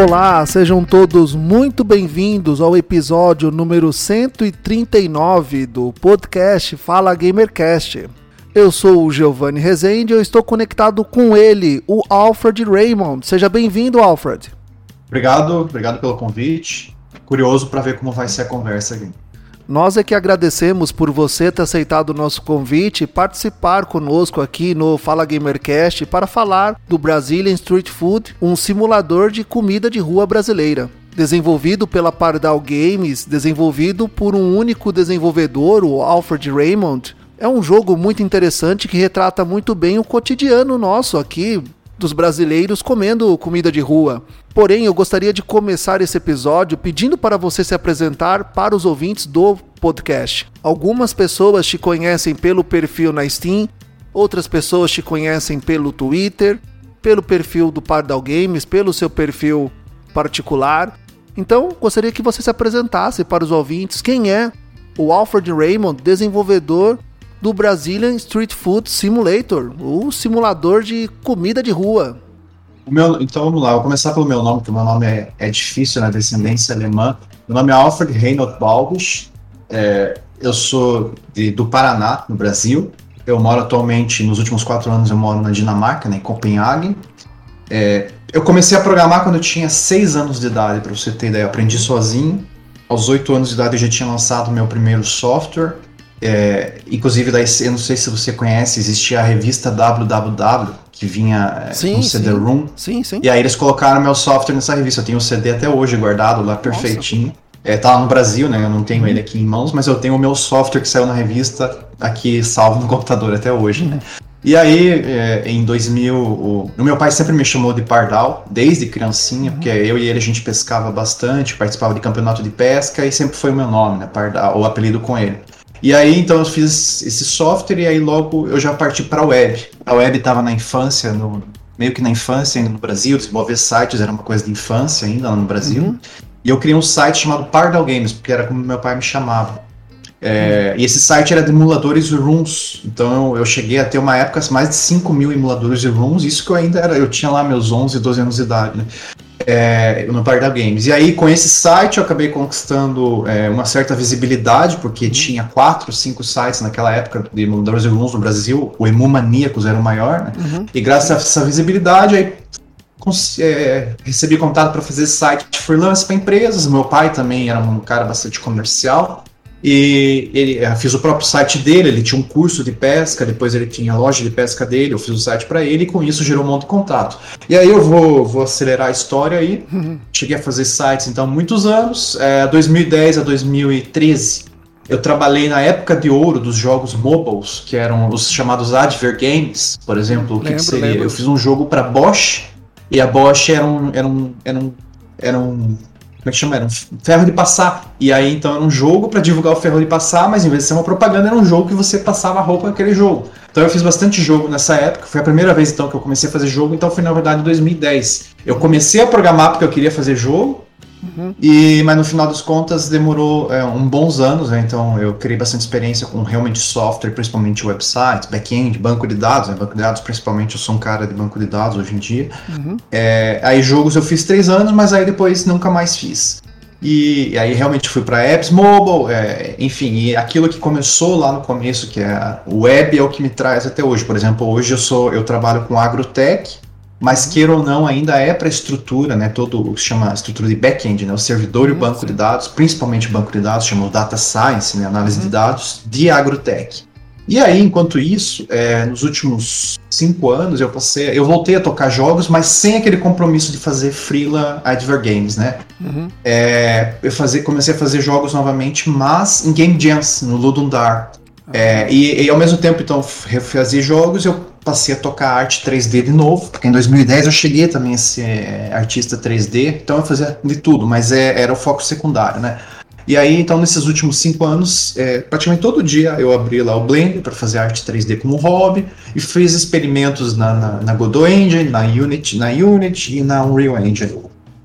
Olá, sejam todos muito bem-vindos ao episódio número 139 do podcast Fala Gamercast. Eu sou o Giovanni Rezende e eu estou conectado com ele, o Alfred Raymond. Seja bem-vindo, Alfred. Obrigado, obrigado pelo convite. Curioso para ver como vai ser a conversa aqui. Nós é que agradecemos por você ter aceitado o nosso convite e participar conosco aqui no Fala Gamercast para falar do Brazilian Street Food, um simulador de comida de rua brasileira. Desenvolvido pela Pardal Games, desenvolvido por um único desenvolvedor, o Alfred Raymond, é um jogo muito interessante que retrata muito bem o cotidiano nosso aqui, dos brasileiros comendo comida de rua. Porém, eu gostaria de começar esse episódio pedindo para você se apresentar para os ouvintes do podcast. Algumas pessoas te conhecem pelo perfil na Steam, outras pessoas te conhecem pelo Twitter, pelo perfil do Pardal Games, pelo seu perfil particular. Então, gostaria que você se apresentasse para os ouvintes quem é o Alfred Raymond, desenvolvedor do Brazilian Street Food Simulator, o simulador de comida de rua. Meu, então vamos lá, vou começar pelo meu nome, porque o meu nome é, é difícil, na né, descendência alemã. Meu nome é Alfred Reinhold Balbus, é, eu sou de, do Paraná, no Brasil. Eu moro atualmente, nos últimos quatro anos, eu moro na Dinamarca, né, em Copenhague. É, eu comecei a programar quando eu tinha seis anos de idade, para você ter ideia. Eu aprendi sozinho. Aos oito anos de idade eu já tinha lançado meu primeiro software. É, inclusive, daí, eu não sei se você conhece, existia a revista WWW, que vinha é, sim, com CD-ROM. Sim, sim. E aí eles colocaram meu software nessa revista. Eu tenho o CD até hoje guardado lá, perfeitinho. Nossa. É, tá lá no Brasil, né? Eu não tenho ele aqui em mãos, mas eu tenho o meu software que saiu na revista aqui salvo no computador até hoje, né? E aí, é, em 2000, o, o, meu pai sempre me chamou de Pardal, desde criancinha, porque eu e ele a gente pescava bastante, participava de campeonato de pesca e sempre foi o meu nome, né? Pardal, o apelido com ele. E aí, então, eu fiz esse software e aí logo eu já parti para a web. A web estava na infância, no, meio que na infância ainda no Brasil, desenvolver sites era uma coisa de infância ainda lá no Brasil. Uhum. E eu criei um site chamado Pardal Games, porque era como meu pai me chamava. É, e esse site era de emuladores de rooms. Então eu, eu, cheguei a ter uma época mais de 5 mil emuladores de rooms. Isso que eu ainda era. Eu tinha lá meus 11, 12 anos de idade, né? É, no Pardal Games. E aí, com esse site, eu acabei conquistando é, uma certa visibilidade, porque uhum. tinha quatro, cinco sites naquela época de emuladores de no Brasil. O Emu Maníacos era o maior, né? Uhum. E graças a essa visibilidade, aí é, recebi contato para fazer site de freelance para empresas. Meu pai também era um cara bastante comercial. E ele fiz o próprio site dele, ele tinha um curso de pesca, depois ele tinha a loja de pesca dele, eu fiz o site para ele e com isso gerou um monte de contato. E aí eu vou, vou acelerar a história aí. Cheguei a fazer sites então muitos anos, é, 2010 a 2013. Eu trabalhei na época de ouro dos jogos mobiles, que eram os chamados Adver Games, por exemplo, o que, lembro, que seria? Lembro. Eu fiz um jogo para Bosch, e a Bosch era um, era um, era um, era um como é que chama? Era um ferro de passar. E aí então era um jogo para divulgar o ferro de passar, mas em vez de ser uma propaganda, era um jogo que você passava a roupa naquele jogo. Então eu fiz bastante jogo nessa época. Foi a primeira vez então que eu comecei a fazer jogo, então foi na verdade em 2010. Eu comecei a programar porque eu queria fazer jogo, Uhum. E, mas no final das contas demorou é, um bons anos, né? então eu criei bastante experiência com realmente software, principalmente websites, back-end, banco de dados, né? banco de dados principalmente, eu sou um cara de banco de dados hoje em dia. Uhum. É, aí jogos eu fiz três anos, mas aí depois nunca mais fiz. E, e aí realmente fui para apps mobile, é, enfim, e aquilo que começou lá no começo, que é o web, é o que me traz até hoje. Por exemplo, hoje eu sou eu trabalho com agrotech, mas queira ou não, ainda é para a estrutura, né, todo o que se chama estrutura de back-end, né, o servidor e o uhum, banco de dados, principalmente o banco de dados, chama o data science, né, análise uhum. de dados, de agrotech. E aí, enquanto isso, é, nos últimos cinco anos, eu passei, eu voltei a tocar jogos, mas sem aquele compromisso de fazer freela adver games, né? Uhum. É, eu fazer, comecei a fazer jogos novamente, mas em game jams, no Ludundar. É, e, e, ao mesmo tempo, então, fazer jogos, eu passei a tocar arte 3D de novo, porque em 2010 eu cheguei também a ser é, artista 3D, então eu fazia de tudo, mas é, era o foco secundário, né? E aí, então, nesses últimos cinco anos, é, praticamente todo dia eu abri lá o Blender para fazer arte 3D como hobby e fiz experimentos na, na, na Godot Engine, na Unity, na Unity e na Unreal Engine.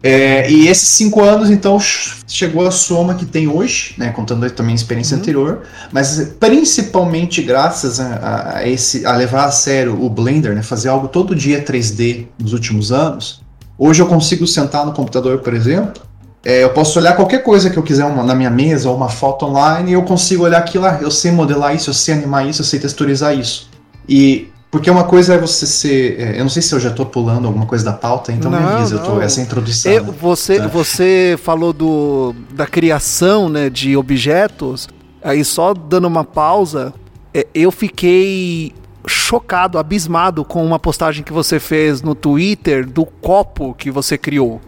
É, e esses cinco anos, então, chegou a soma que tem hoje, né, contando também a experiência uhum. anterior, mas principalmente graças a, a, esse, a levar a sério o Blender, né, fazer algo todo dia 3D nos últimos anos. Hoje eu consigo sentar no computador, por exemplo, é, eu posso olhar qualquer coisa que eu quiser uma, na minha mesa ou uma foto online e eu consigo olhar aquilo lá. Eu sei modelar isso, eu sei animar isso, eu sei texturizar isso. E porque uma coisa é você ser. É, eu não sei se eu já estou pulando alguma coisa da pauta, então não, me avisa, eu tô, essa é introdução. Eu, você, tá. você falou do, da criação né, de objetos, aí só dando uma pausa, é, eu fiquei chocado, abismado com uma postagem que você fez no Twitter do copo que você criou.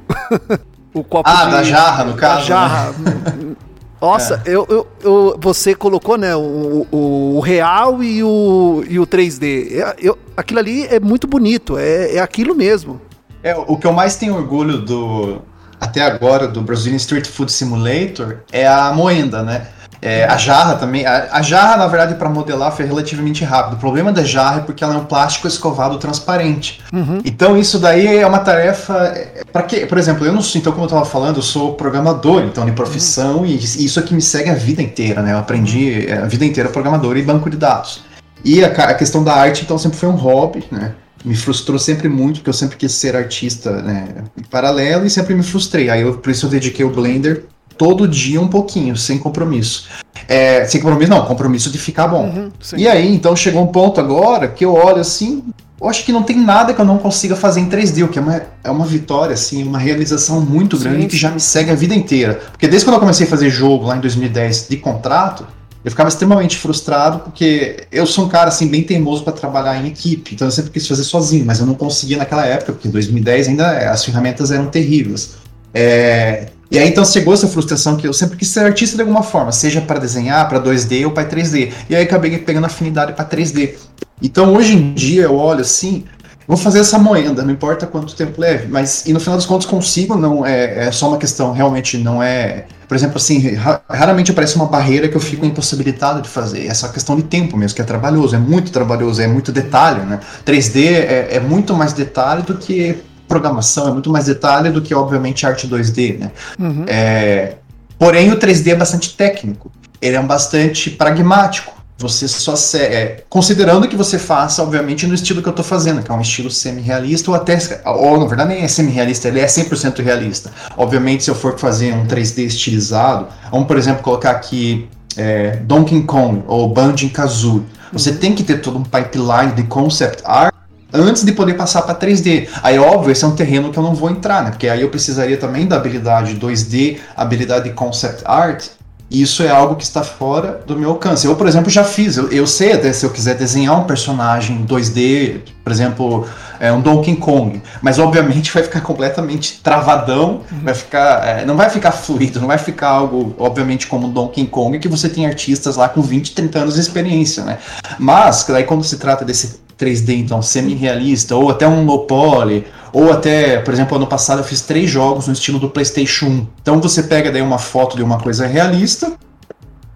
o copo ah, de, da jarra, no caso. Da né? jarra. Né? Nossa, é. eu, eu, eu, você colocou, né, o, o, o, real e o, e o 3D. É, eu, aquilo ali é muito bonito, é, é aquilo mesmo. É, o que eu mais tenho orgulho do, até agora, do Brazilian Street Food Simulator é a moenda, né? É, a jarra também. A, a jarra, na verdade, para modelar foi relativamente rápido. O problema da jarra é porque ela é um plástico escovado transparente. Uhum. Então isso daí é uma tarefa. É, para que, por exemplo, eu não sou, então, como eu estava falando, eu sou programador, então, de profissão, uhum. e isso aqui me segue a vida inteira, né? Eu aprendi uhum. a vida inteira programador e banco de dados. E a, a questão da arte, então, sempre foi um hobby, né? me frustrou sempre muito, porque eu sempre quis ser artista né, em paralelo e sempre me frustrei. Aí eu, por isso eu dediquei o Blender todo dia um pouquinho, sem compromisso. É, sem compromisso, não, compromisso de ficar bom. Uhum, e aí, então chegou um ponto agora que eu olho assim, eu acho que não tem nada que eu não consiga fazer em 3D, o que é uma, é uma vitória, assim, uma realização muito grande sim. que já me segue a vida inteira. Porque desde quando eu comecei a fazer jogo lá em 2010 de contrato, eu ficava extremamente frustrado porque eu sou um cara assim bem teimoso para trabalhar em equipe, então eu sempre quis fazer sozinho, mas eu não conseguia naquela época, porque em 2010 ainda as ferramentas eram terríveis. É, e aí então chegou essa frustração que eu sempre quis ser artista de alguma forma, seja para desenhar, para 2D ou para 3D. E aí acabei pegando afinidade para 3D. Então hoje em dia eu olho assim, vou fazer essa moenda, não importa quanto tempo leve, mas e no final dos contos consigo, não é, é só uma questão, realmente não é, por exemplo, assim, raramente aparece uma barreira que eu fico impossibilitado de fazer. Essa questão de tempo mesmo, que é trabalhoso, é muito trabalhoso, é muito detalhe, né? 3D é, é muito mais detalhe do que programação, é muito mais detalhe do que, obviamente, arte 2D, né? Uhum. É, porém, o 3D é bastante técnico. Ele é bastante pragmático. Você só se, é, considerando que você faça, obviamente, no estilo que eu estou fazendo, que é um estilo semi-realista, ou até, ou na verdade nem é semi-realista, ele é 100% realista. Obviamente, se eu for fazer um 3D estilizado, vamos, por exemplo, colocar aqui é, Donkey Kong ou Banjo Kazooie, você uhum. tem que ter todo um pipeline de concept art antes de poder passar para 3D. Aí, óbvio, esse é um terreno que eu não vou entrar, né? Porque aí eu precisaria também da habilidade 2D, habilidade de concept art. E isso é algo que está fora do meu alcance. Eu, por exemplo, já fiz. Eu, eu sei até se eu quiser desenhar um personagem 2D, por exemplo, é, um Donkey Kong. Mas obviamente vai ficar completamente travadão, uhum. vai ficar, é, não vai ficar fluido, não vai ficar algo, obviamente, como Donkey Kong, que você tem artistas lá com 20, 30 anos de experiência, né? Mas, daí quando se trata desse 3D, então, semi-realista, ou até um low poly, ou até, por exemplo, ano passado eu fiz três jogos no estilo do PlayStation 1. Então você pega daí uma foto de uma coisa realista,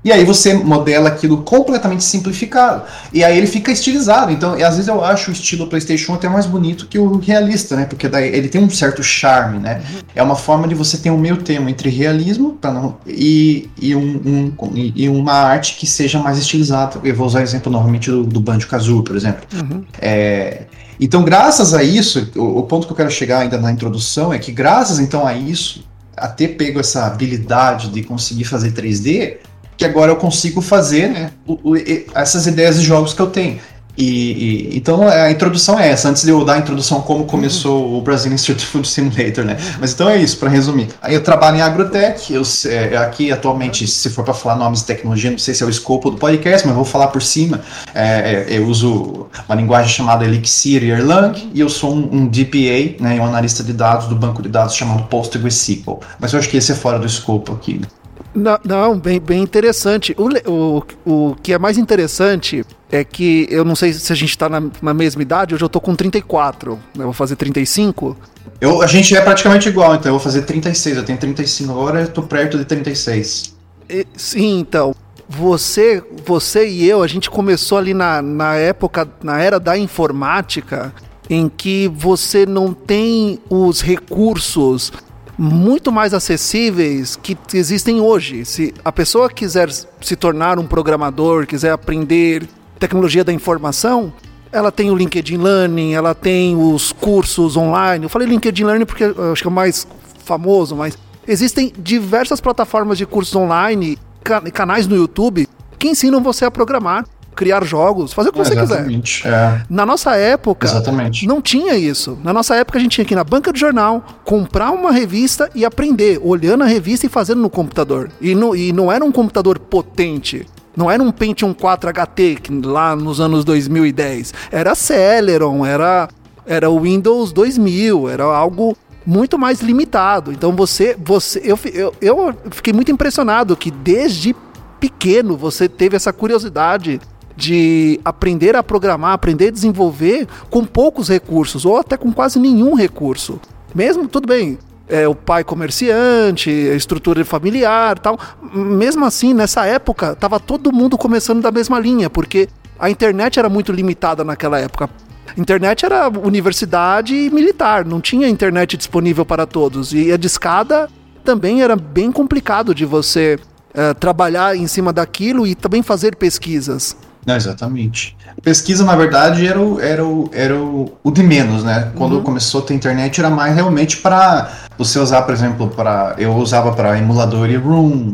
e aí você modela aquilo completamente simplificado. E aí ele fica estilizado. Então, às vezes eu acho o estilo PlayStation até mais bonito que o realista, né? Porque daí ele tem um certo charme, né? É uma forma de você ter um meio termo entre realismo não, e, e, um, um, e uma arte que seja mais estilizada. Eu vou usar o exemplo novamente do, do Banjo Kazooie, por exemplo. Uhum. É, então, graças a isso, o, o ponto que eu quero chegar ainda na introdução é que graças então a isso, a ter pego essa habilidade de conseguir fazer 3D, que agora eu consigo fazer né, o, o, essas ideias de jogos que eu tenho. E, e, então a introdução é essa, antes de eu dar a introdução como começou uhum. o Brazilian Street Food Simulator, né? Mas então é isso, para resumir. Aí eu trabalho em agrotech, eu é, aqui atualmente, se for para falar nomes de tecnologia, não sei se é o escopo do podcast, mas vou falar por cima. É, é, eu uso uma linguagem chamada Elixir e Erlang, e eu sou um, um DPA, né, um analista de dados do banco de dados chamado PostgreSQL. Mas eu acho que esse é fora do escopo aqui. Não, não, bem, bem interessante. O, o, o que é mais interessante é que eu não sei se a gente tá na, na mesma idade, hoje eu tô com 34, né? eu vou fazer 35. Eu, a gente é praticamente igual, então eu vou fazer 36, eu tenho 35 agora, eu tô perto de 36. E, sim, então, você, você e eu, a gente começou ali na, na época, na era da informática, em que você não tem os recursos muito mais acessíveis que existem hoje. Se a pessoa quiser se tornar um programador, quiser aprender tecnologia da informação, ela tem o LinkedIn Learning, ela tem os cursos online. Eu falei LinkedIn Learning porque acho que é o mais famoso, mas existem diversas plataformas de cursos online, canais no YouTube que ensinam você a programar criar jogos, fazer o que você Exatamente, quiser. É. Na nossa época, Exatamente. não tinha isso. Na nossa época, a gente tinha que ir na banca de jornal, comprar uma revista e aprender, olhando a revista e fazendo no computador. E, no, e não era um computador potente. Não era um Pentium 4 HT lá nos anos 2010. Era Celeron, era, era o Windows 2000, era algo muito mais limitado. Então você, você eu, eu, eu fiquei muito impressionado que desde pequeno você teve essa curiosidade de aprender a programar, aprender a desenvolver com poucos recursos ou até com quase nenhum recurso. Mesmo, tudo bem, é, o pai comerciante, a estrutura familiar tal. Mesmo assim, nessa época, estava todo mundo começando da mesma linha, porque a internet era muito limitada naquela época. Internet era universidade e militar, não tinha internet disponível para todos. E a discada também era bem complicado de você uh, trabalhar em cima daquilo e também fazer pesquisas. Não, exatamente. Pesquisa, na verdade, era o, era o, era o, o de menos, né? Quando uhum. começou a ter internet, era mais realmente para você usar, por exemplo, para eu usava para emulador e room,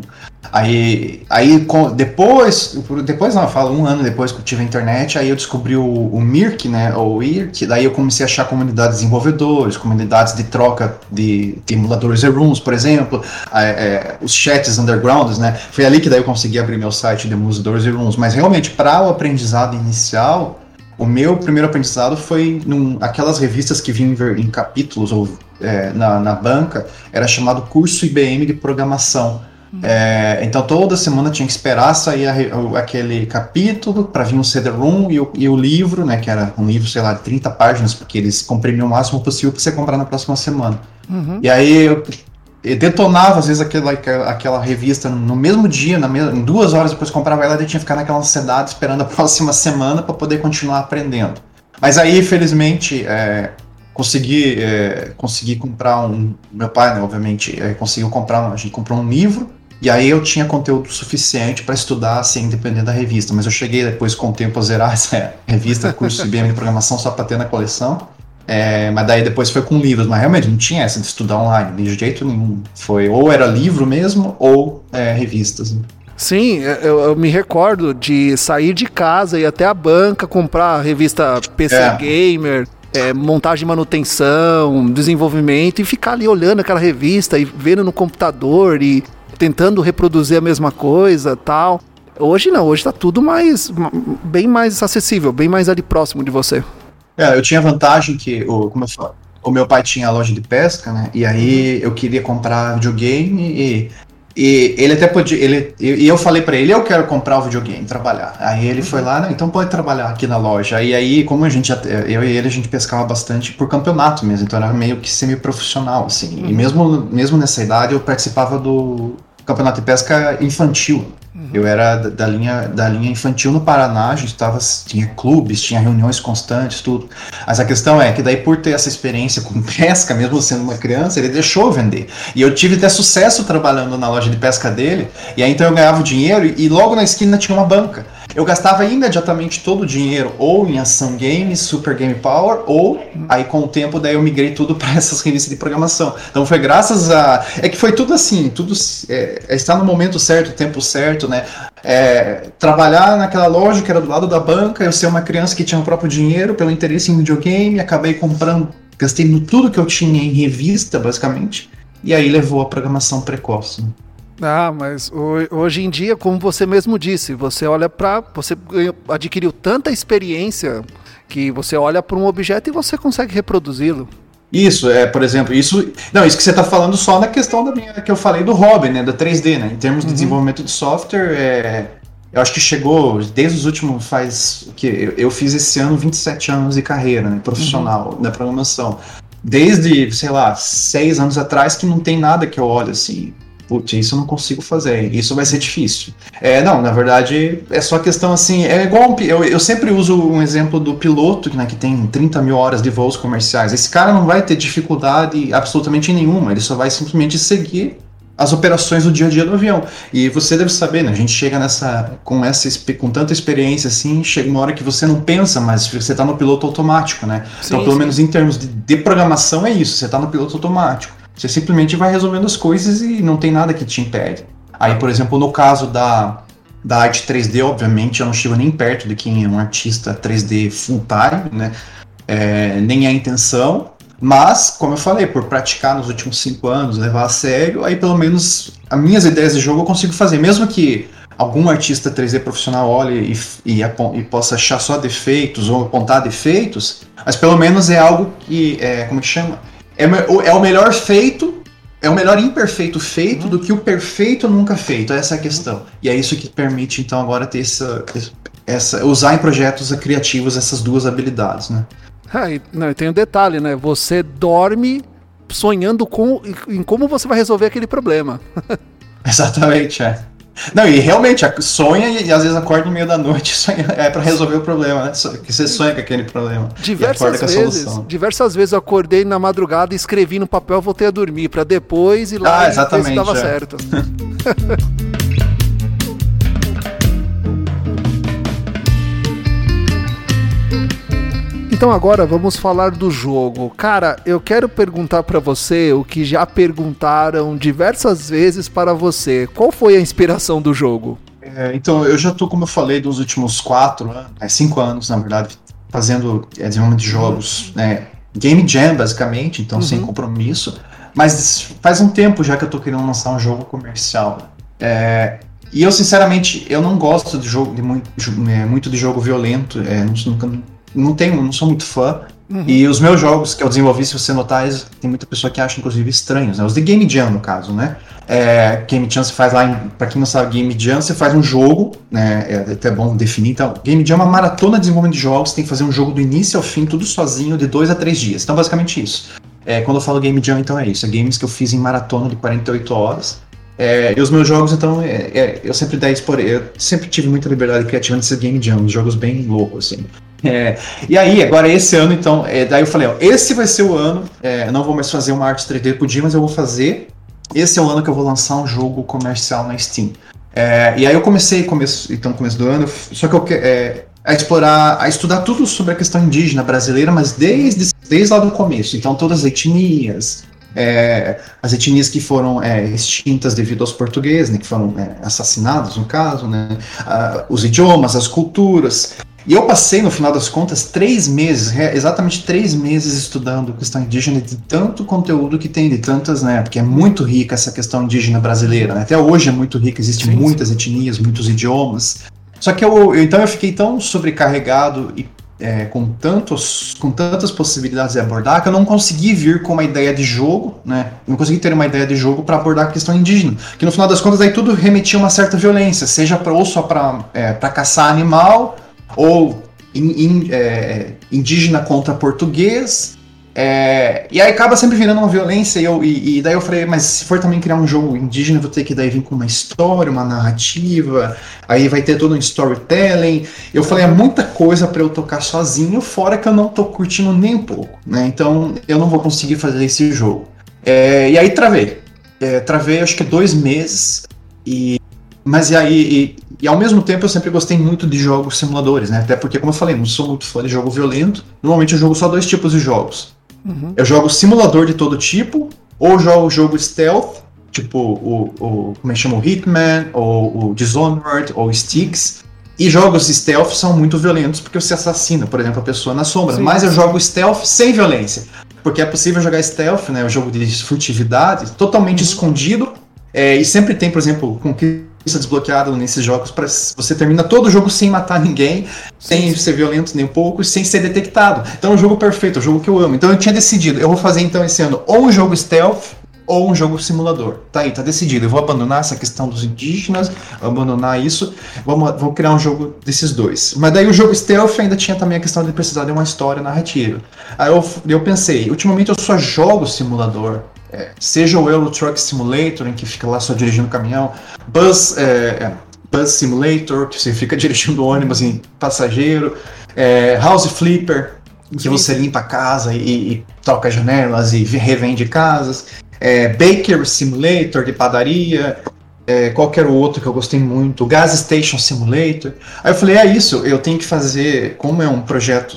Aí, aí depois, depois não, eu falo um ano depois que eu tive a internet, aí eu descobri o, o Mirk, né, ou IRC, daí eu comecei a achar comunidades de desenvolvedores, comunidades de troca de, de emuladores e rooms, por exemplo, é, os chats undergrounds, né, foi ali que daí eu consegui abrir meu site de emuladores e rooms, mas realmente para o aprendizado inicial, o meu primeiro aprendizado foi num, aquelas revistas que vinham em capítulos ou é, na, na banca, era chamado Curso IBM de Programação, é, então toda semana tinha que esperar sair a, aquele capítulo para vir um CD-ROM e, e, o livro, né, que era um livro, sei lá, de 30 páginas, porque eles comprimiam o máximo possível para você comprar na próxima semana. Uhum. E aí eu, eu, detonava às vezes aquela, aquela revista no mesmo dia, na mesma, em duas horas depois comprava ela e tinha que ficar naquela ansiedade esperando a próxima semana para poder continuar aprendendo. Mas aí, felizmente, é, consegui, é, consegui comprar um. Meu pai, né, obviamente, é, conseguiu comprar. A gente comprou um livro e aí eu tinha conteúdo suficiente para estudar, assim, dependendo da revista. Mas eu cheguei depois com o tempo a zerar essa revista, curso IBM de programação, só para ter na coleção. É, mas daí depois foi com livros, mas realmente não tinha essa de estudar online, de jeito nenhum. Foi ou era livro mesmo, ou é, revistas. Sim, eu, eu, me recordo de sair de casa e ir até a banca comprar a revista PC é. Gamer, é, montagem e manutenção, desenvolvimento, e ficar ali olhando aquela revista e vendo no computador e tentando reproduzir a mesma coisa tal. Hoje não, hoje tá tudo mais bem mais acessível, bem mais ali próximo de você. É, eu tinha vantagem que, o, como eu falo, o meu pai tinha a loja de pesca, né? E aí eu queria comprar videogame e e ele até podia. Ele, e eu falei para ele, eu quero comprar o videogame, trabalhar. Aí ele foi lá, então pode trabalhar aqui na loja. E aí, como a gente eu e ele, a gente pescava bastante por campeonato mesmo, então era meio que semi-profissional, assim. Uhum. E mesmo, mesmo nessa idade eu participava do campeonato de pesca infantil. Uhum. Eu era da linha, da linha infantil no Paraná, a gente tava, tinha clubes, tinha reuniões constantes, tudo. Mas a questão é que daí por ter essa experiência com pesca, mesmo sendo uma criança, ele deixou vender. E eu tive até sucesso trabalhando na loja de pesca dele, e aí então eu ganhava dinheiro e logo na esquina tinha uma banca eu gastava imediatamente todo o dinheiro ou em ação games, Super Game Power, ou aí com o tempo daí eu migrei tudo para essas revistas de programação. Então foi graças a. É que foi tudo assim, tudo é, é está no momento certo, tempo certo, né? É, trabalhar naquela loja que era do lado da banca, eu ser uma criança que tinha o próprio dinheiro pelo interesse em videogame, acabei comprando, gastei tudo que eu tinha em revista, basicamente, e aí levou a programação precoce. Ah, mas hoje em dia, como você mesmo disse, você olha para, você adquiriu tanta experiência que você olha para um objeto e você consegue reproduzi-lo. Isso, é, por exemplo, isso. Não, isso que você está falando só na questão da minha que eu falei do hobby, né? Da 3D, né? Em termos de uhum. desenvolvimento de software, é, eu acho que chegou desde os últimos faz que eu, eu fiz esse ano 27 anos de carreira né, profissional uhum. da programação desde sei lá seis anos atrás que não tem nada que eu olhe assim putz, isso eu não consigo fazer, isso vai ser difícil. É, não, na verdade, é só questão assim, é igual, eu, eu sempre uso um exemplo do piloto, né, que tem 30 mil horas de voos comerciais. Esse cara não vai ter dificuldade absolutamente nenhuma, ele só vai simplesmente seguir as operações do dia a dia do avião. E você deve saber, né? A gente chega nessa com essa com tanta experiência assim, chega uma hora que você não pensa, mas você está no piloto automático, né? Sim, então, pelo sim. menos em termos de, de programação é isso, você está no piloto automático. Você simplesmente vai resolvendo as coisas e não tem nada que te impede. Aí, por exemplo, no caso da, da arte 3D, obviamente, eu não chego nem perto de quem é um artista 3D full time, né? É, nem é a intenção. Mas, como eu falei, por praticar nos últimos cinco anos, levar a sério, aí pelo menos as minhas ideias de jogo eu consigo fazer. Mesmo que algum artista 3D profissional olhe e, e, e, possa achar só defeitos ou apontar defeitos, mas pelo menos é algo que, é, como que chama? É, é o melhor feito, é o melhor imperfeito feito do que o perfeito nunca feito. Essa é a questão. E é isso que permite, então, agora ter essa. essa usar em projetos criativos essas duas habilidades, né? Ah, e, não, tem um detalhe, né? Você dorme sonhando com, em como você vai resolver aquele problema. Exatamente, é. Não, e realmente, sonha e, às vezes acorda no meio da noite, sonha, é para resolver o problema, né? Que você sonha com aquele problema. Diversas vezes, diversas vezes eu acordei na madrugada, escrevi no papel, voltei a dormir, para depois ir lá ah, e ver se dava é. certo. Então agora vamos falar do jogo. Cara, eu quero perguntar para você o que já perguntaram diversas vezes para você. Qual foi a inspiração do jogo? É, então, eu já tô, como eu falei, dos últimos quatro, é, cinco anos, na verdade, fazendo é, desenvolvimento de jogos, né, game jam, basicamente, então uhum. sem compromisso. Mas faz um tempo já que eu tô querendo lançar um jogo comercial. É, e eu, sinceramente, eu não gosto de jogo de muito, é, muito de jogo violento. É, nunca, não tenho, não sou muito fã. Uhum. E os meus jogos que eu desenvolvi, se você notar, tem muita pessoa que acha, inclusive, estranhos, né? Os de Game Jam, no caso, né? É, Game Jam você faz lá, em, pra quem não sabe, Game Jam você faz um jogo, né? É até bom definir. Então, Game Jam é uma maratona de desenvolvimento de jogos, tem que fazer um jogo do início ao fim, tudo sozinho, de dois a três dias. Então, basicamente isso. É, quando eu falo Game Jam, então é isso. É games que eu fiz em maratona de 48 horas. É, e os meus jogos, então, é, é, eu sempre dei por eu sempre tive muita liberdade criativa nesse game jam, jogos bem loucos, assim. É, e aí, agora esse ano, então, é, daí eu falei, ó, esse vai ser o ano, é, não vou mais fazer uma arte 3D por dia, mas eu vou fazer. Esse é o ano que eu vou lançar um jogo comercial na Steam. É, e aí eu comecei, começo, então, no começo do ano, só que eu é, a explorar, a estudar tudo sobre a questão indígena brasileira, mas desde, desde lá do começo. Então, todas as etnias, é, as etnias que foram é, extintas devido aos portugueses, né, que foram é, assassinados, no caso, né, os idiomas, as culturas. E eu passei, no final das contas, três meses, exatamente três meses estudando questão indígena de tanto conteúdo que tem, de tantas, né? Porque é muito rica essa questão indígena brasileira, né? Até hoje é muito rica, existem sim, muitas sim. etnias, muitos idiomas. Só que eu, eu, então eu fiquei tão sobrecarregado e é, com, tantos, com tantas possibilidades de abordar que eu não consegui vir com uma ideia de jogo, né? Não consegui ter uma ideia de jogo para abordar a questão indígena. Que no final das contas aí tudo remetia a uma certa violência, seja pra, ou só para é, caçar animal ou in, in, é, indígena contra português. É, e aí acaba sempre virando uma violência, e, eu, e, e, daí eu falei, mas se for também criar um jogo indígena, vou ter que daí vir com uma história, uma narrativa, aí vai ter todo um storytelling. Eu falei, é muita coisa para eu tocar sozinho, fora que eu não tô curtindo nem um pouco, né? Então eu não vou conseguir fazer esse jogo. É, e aí travei. É, travei acho que dois meses, e mas e aí, e, e, ao mesmo tempo eu sempre gostei muito de jogos simuladores, né? Até porque, como eu falei, não sou muito fã de jogo violento. Normalmente eu jogo só dois tipos de jogos. Uhum. Eu jogo simulador de todo tipo, ou jogo jogo stealth, tipo o, o como é que chama? O Hitman, ou o Dishonored, ou Sticks. E jogos stealth são muito violentos porque você assassina, por exemplo, a pessoa na sombra. Sim. Mas eu jogo stealth sem violência. Porque é possível jogar stealth, né? O jogo de furtividade, totalmente uhum. escondido. É, e sempre tem, por exemplo, com desbloqueado nesses jogos para você termina todo o jogo sem matar ninguém, sem ser violento nem um pouco, sem ser detectado. Então é um jogo perfeito, é um jogo que eu amo. Então eu tinha decidido, eu vou fazer então esse ano ou um jogo stealth ou um jogo simulador. Tá aí, tá decidido. Eu vou abandonar essa questão dos indígenas, abandonar isso, vou, vou criar um jogo desses dois. Mas daí o jogo stealth ainda tinha também a questão de precisar de uma história narrativa. Aí eu, eu pensei, ultimamente eu só jogo simulador. É, seja o Euro Truck Simulator, em que fica lá só dirigindo o caminhão, Bus, é, é, Bus Simulator, que você fica dirigindo ônibus em passageiro, é, House Flipper, que você limpa a casa e, e troca janelas e revende casas é, Baker Simulator de padaria, é, qualquer outro que eu gostei muito, Gas Station Simulator. Aí eu falei, é isso, eu tenho que fazer, como é um projeto,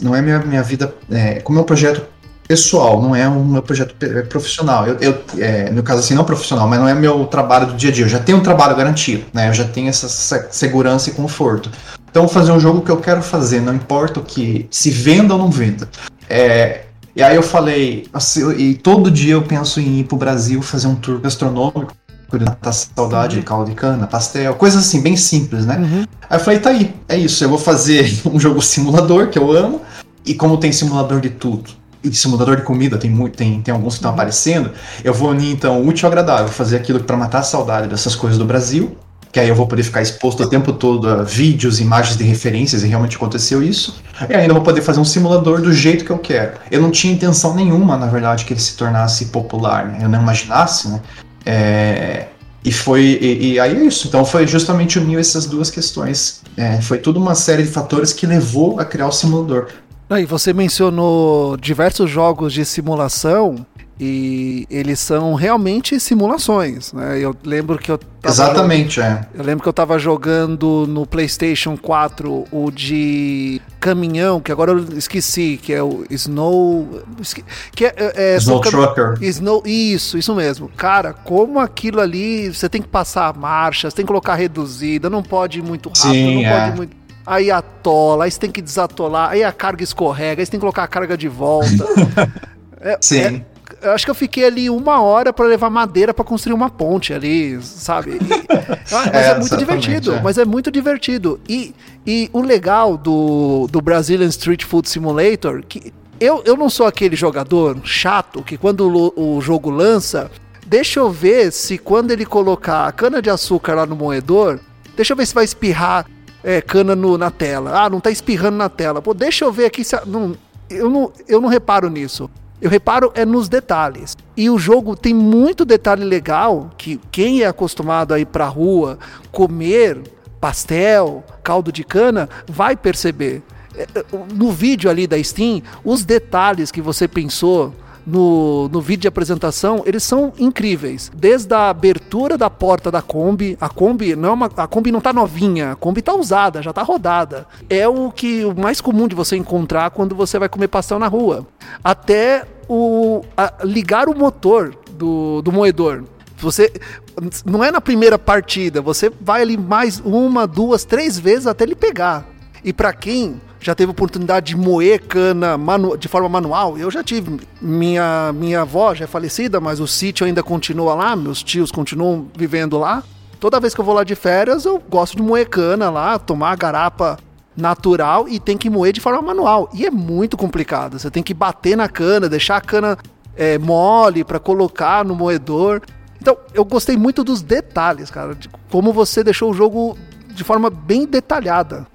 não é minha, minha vida, é, como é um projeto pessoal, não é um meu projeto é, profissional. Eu, eu é, no caso assim, não profissional, mas não é meu trabalho do dia a dia. Eu já tenho um trabalho garantido, né? Eu já tenho essa segurança e conforto. Então, fazer um jogo que eu quero fazer, não importa o que se venda ou não venda. É, e aí eu falei, assim, e todo dia eu penso em ir pro Brasil fazer um tour gastronômico, matar saudade de caldo de cana, pastel, coisas assim, bem simples, né? Uhum. Aí eu falei, tá aí, é isso, eu vou fazer um jogo simulador, que eu amo, e como tem simulador de tudo, e simulador de comida, tem, muito, tem, tem alguns que estão uhum. aparecendo, eu vou unir então útil ao agradável, fazer aquilo para matar a saudade dessas coisas do Brasil, que aí eu vou poder ficar exposto o tempo todo a vídeos, imagens de referências, e realmente aconteceu isso. E ainda vou poder fazer um simulador do jeito que eu quero. Eu não tinha intenção nenhuma, na verdade, que ele se tornasse popular, né? Eu não imaginasse, né? É... E foi. E, e, aí é isso. Então foi justamente unir essas duas questões. É, foi tudo uma série de fatores que levou a criar o simulador. E você mencionou diversos jogos de simulação e eles são realmente simulações, né? Eu lembro que eu Exatamente, jogando, é. Eu lembro que eu tava jogando no PlayStation 4 o de caminhão, que agora eu esqueci, que é o Snow, que é, é, é Snow Trucker. Snow, isso, isso mesmo. Cara, como aquilo ali, você tem que passar marchas, tem que colocar reduzida, não pode ir muito rápido, Sim, não é. pode ir muito aí atola, aí você tem que desatolar, aí a carga escorrega, aí você tem que colocar a carga de volta. é, Sim. É, eu acho que eu fiquei ali uma hora para levar madeira para construir uma ponte ali, sabe? E, mas é, é muito divertido, é. mas é muito divertido. E, e o legal do, do Brazilian Street Food Simulator, que eu, eu não sou aquele jogador chato que quando o, o jogo lança, deixa eu ver se quando ele colocar a cana de açúcar lá no moedor, deixa eu ver se vai espirrar é, cana no, na tela. Ah, não tá espirrando na tela. Pô, deixa eu ver aqui se. Não, eu, não, eu não reparo nisso. Eu reparo é nos detalhes. E o jogo tem muito detalhe legal que quem é acostumado a ir pra rua comer pastel, caldo de cana, vai perceber. É, é, no vídeo ali da Steam, os detalhes que você pensou no, no vídeo de apresentação, eles são incríveis. Desde a abertura da porta da Kombi, a Kombi não é uma, a Kombi não tá novinha, a Kombi tá usada, já tá rodada. É o que o mais comum de você encontrar quando você vai comer pastel na rua. Até o a, ligar o motor do, do moedor. Você não é na primeira partida, você vai ali mais uma, duas, três vezes até ele pegar. E para quem já teve oportunidade de moer cana de forma manual. Eu já tive. Minha, minha avó já é falecida, mas o sítio ainda continua lá, meus tios continuam vivendo lá. Toda vez que eu vou lá de férias, eu gosto de moer cana lá, tomar garapa natural e tem que moer de forma manual. E é muito complicado. Você tem que bater na cana, deixar a cana é, mole para colocar no moedor. Então, eu gostei muito dos detalhes, cara, de como você deixou o jogo de forma bem detalhada.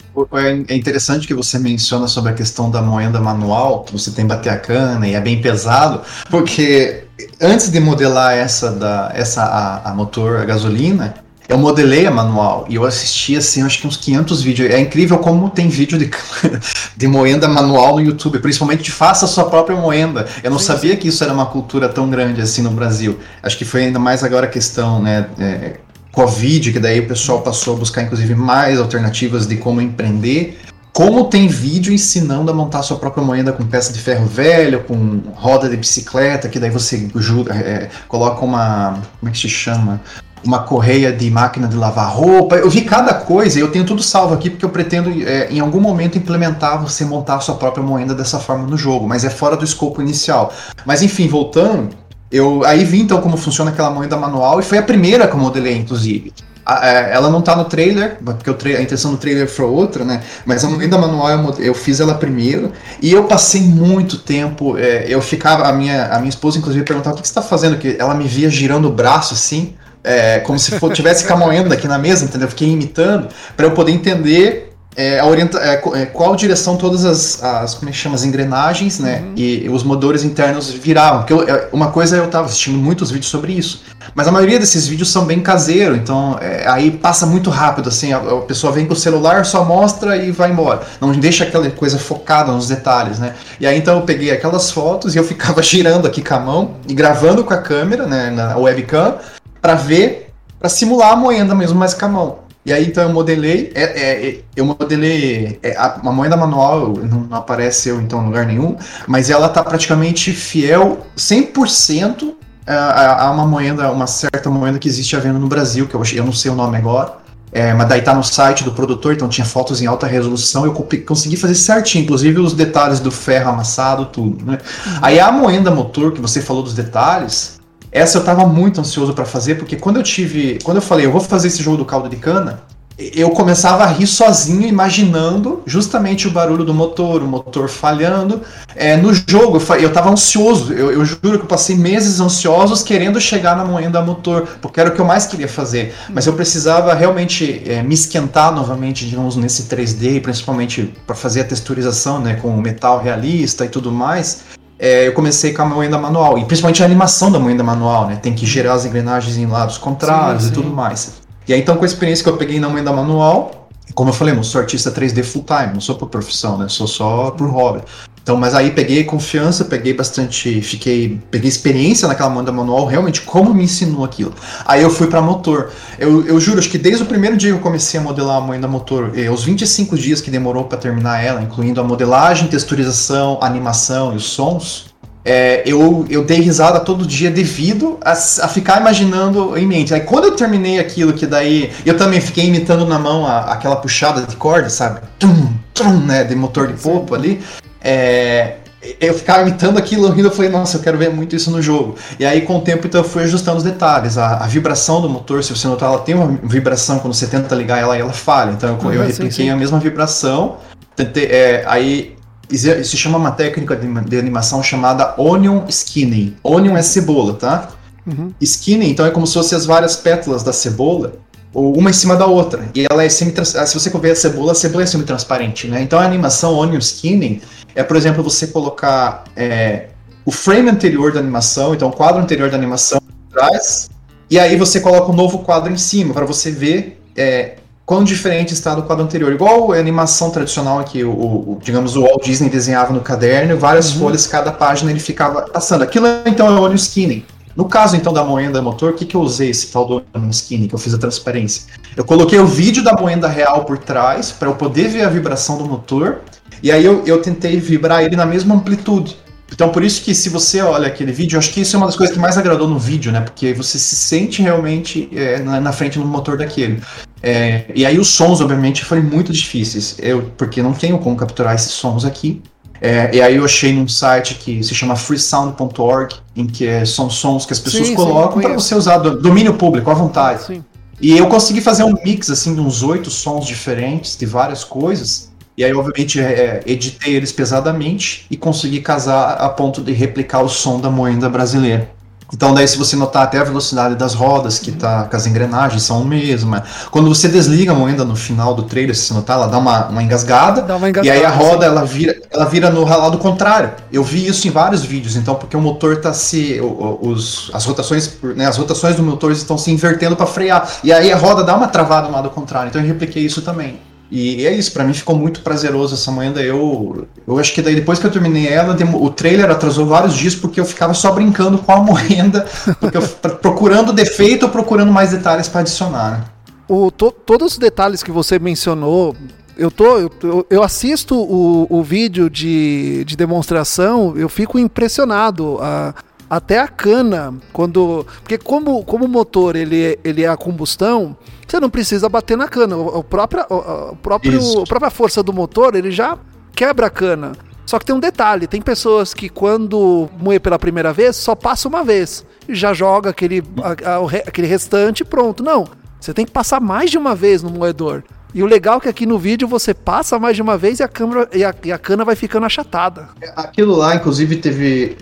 É interessante que você menciona sobre a questão da moenda manual, que você tem que bater a cana e é bem pesado, porque antes de modelar essa da essa a, a motor a gasolina, eu modelei a manual e eu assisti assim, acho que uns 500 vídeos. É incrível como tem vídeo de, de moenda manual no YouTube, principalmente de faça a sua própria moenda. Eu não sim, sabia que isso era uma cultura tão grande assim no Brasil. Acho que foi ainda mais agora a questão, né, é, Covid, que daí o pessoal passou a buscar inclusive mais alternativas de como empreender. Como tem vídeo ensinando a montar sua própria moeda com peça de ferro velho, com roda de bicicleta, que daí você é, coloca uma. Como é que se chama? Uma correia de máquina de lavar roupa. Eu vi cada coisa e eu tenho tudo salvo aqui porque eu pretendo é, em algum momento implementar você montar a sua própria moeda dessa forma no jogo, mas é fora do escopo inicial. Mas enfim, voltando, eu aí vi então como funciona aquela moeda manual e foi a primeira que eu modelei, inclusive. A, é, ela não tá no trailer, porque tra a intenção do trailer foi outra, né? Mas a moeda manual eu, eu, fiz ela primeiro e eu passei muito tempo. É, eu ficava, a minha, a minha esposa, inclusive, perguntava o que você tá fazendo, que ela me via girando o braço assim. É, como se for, tivesse camoendo aqui na mesa, entendeu? Eu fiquei imitando para eu poder entender é, a orienta é, é, qual direção todas as, as como é que chama, as engrenagens, né, uhum. e os motores internos viravam. Porque eu, é, uma coisa eu estava assistindo muitos vídeos sobre isso, mas a maioria desses vídeos são bem caseiro, então é, aí passa muito rápido, assim, a, a, pessoa vem com o celular, só mostra e vai embora. Não deixa aquela coisa focada nos detalhes, né. E aí então eu peguei aquelas fotos e eu ficava girando aqui com a mão e gravando com a câmera, né, na webcam, para ver, para simular a moenda mesmo, mais com a mão. E aí então eu modelei, é, é, é eu modelei é, a, a, moeda manual, não, não apareceu então em lugar nenhum, mas ela tá praticamente fiel 100% a, a uma moeda, uma certa moeda que existe à venda no Brasil, que eu, eu não sei o nome agora. É, mas daí tá no site do produtor, então tinha fotos em alta resolução, eu consegui fazer certinho, inclusive os detalhes do ferro amassado, tudo, né? Uhum. Aí a moenda motor, que você falou dos detalhes, essa eu estava muito ansioso para fazer, porque quando eu tive. Quando eu falei, eu vou fazer esse jogo do caldo de cana, eu começava a rir sozinho, imaginando justamente o barulho do motor, o motor falhando. É, no jogo, eu estava ansioso, eu, eu, juro que eu passei meses ansiosos querendo chegar na moenda motor, porque era o que eu mais queria fazer. Mas eu precisava realmente é, me esquentar novamente, digamos, nesse 3D, principalmente para fazer a texturização né, com o metal realista e tudo mais é, eu comecei com a moenda manual, e principalmente a animação da moenda manual, né? Tem que gerar as engrenagens em lados contrários sim, sim. e tudo mais. E aí então com a experiência que eu peguei na moenda manual, como eu falei, não sou artista 3D full time, não sou por profissão, né? Sou só por hobby. Então, mas aí peguei confiança, peguei bastante, fiquei, peguei experiência naquela moeda manual, realmente como me ensinou aquilo. Aí eu fui para motor. Eu, eu juro, acho que desde o primeiro dia que eu comecei a modelar a moeda motor, eh, os 25 dias que demorou para terminar ela, incluindo a modelagem, texturização, animação e os sons, é, eu, eu dei risada todo dia devido a, a, ficar imaginando em mente. Aí quando eu terminei aquilo que daí. Eu também fiquei imitando na mão a, aquela puxada de corda, sabe? Tum, tum, né? De motor de popo ali. É, eu ficava imitando aquilo, rindo, eu falei, nossa, eu quero ver muito isso no jogo. E aí, com o tempo, então, eu fui ajustando os detalhes. A, a vibração do motor, se você notar, ela tem uma vibração, quando você tenta ligar ela, ela falha. Então, eu, eu repliquei sim, sim. a mesma vibração. Tentei, é, aí, se chama uma técnica de, animação chamada Onion Skinning. Onion é cebola, tá? Uhum. Skinning, então, é como se fossem as várias pétalas da cebola uma em cima da outra. E ela é semi ah, Se você ver a cebola, a cebola é semi-transparente, né? Então a animação onion skinning é, por exemplo, você colocar é, o frame anterior da animação, então o quadro anterior da animação atrás, e aí você coloca um novo quadro em cima para você ver é, quão diferente está do quadro anterior. Igual a animação tradicional aqui, o, o, digamos, o Walt Disney desenhava no caderno, várias uhum. folhas, cada página ele ficava passando. Aquilo então é o onion skinning. No caso, então, da moenda motor, o que, que eu usei esse tal do skinning, que eu fiz a transparência? Eu coloquei o vídeo da moenda real por trás, para eu poder ver a vibração do motor, e aí eu, eu tentei vibrar ele na mesma amplitude. Então, por isso que se você olha aquele vídeo, eu acho que isso é uma das coisas que mais agradou no vídeo, né? Porque você se sente realmente é, na, na, frente do motor daquele. É, e aí os sons, obviamente, foram muito difíceis, eu, porque não tenho como capturar esses sons aqui. É, e aí eu achei num site que se chama freesound.org, em que é, são sons que as pessoas sim, colocam para você usar do, domínio público à vontade. Sim. E eu consegui fazer um mix assim de uns oito sons diferentes de várias coisas. E aí, obviamente, é, é, editei eles pesadamente e consegui casar a ponto de replicar o som da moenda brasileira. Então, daí, se você notar até a velocidade das rodas, que tá com as engrenagens são a mesma. Quando você desliga a moeda no final do trailer, se você notar, ela dá uma, uma, engasgada, dá uma engasgada. E aí a roda ela vira, ela vira no lado contrário. Eu vi isso em vários vídeos, então, porque o motor tá se. Os, as rotações, né, as rotações do motor estão se invertendo para frear. E aí a roda dá uma travada no lado contrário. Então eu repliquei isso também. E é isso, para mim ficou muito prazeroso essa moeda. Eu, eu acho que daí depois que eu terminei ela, o trailer atrasou vários dias porque eu ficava só brincando com a moeda, porque eu, procurando defeito ou procurando mais detalhes para adicionar. Né? O, to, todos os detalhes que você mencionou, eu, tô, eu, eu assisto o, o vídeo de, de demonstração, eu fico impressionado. A, até a cana, quando. Porque como, como o motor ele, ele é a combustão, você não precisa bater na cana. O, o própria, o, o próprio, a própria força do motor, ele já quebra a cana. Só que tem um detalhe, tem pessoas que quando moer pela primeira vez, só passa uma vez. E já joga aquele, a, a, aquele restante pronto. Não. Você tem que passar mais de uma vez no moedor. E o legal é que aqui no vídeo você passa mais de uma vez e a, câmera, e a, e a cana vai ficando achatada. Aquilo lá, inclusive, teve.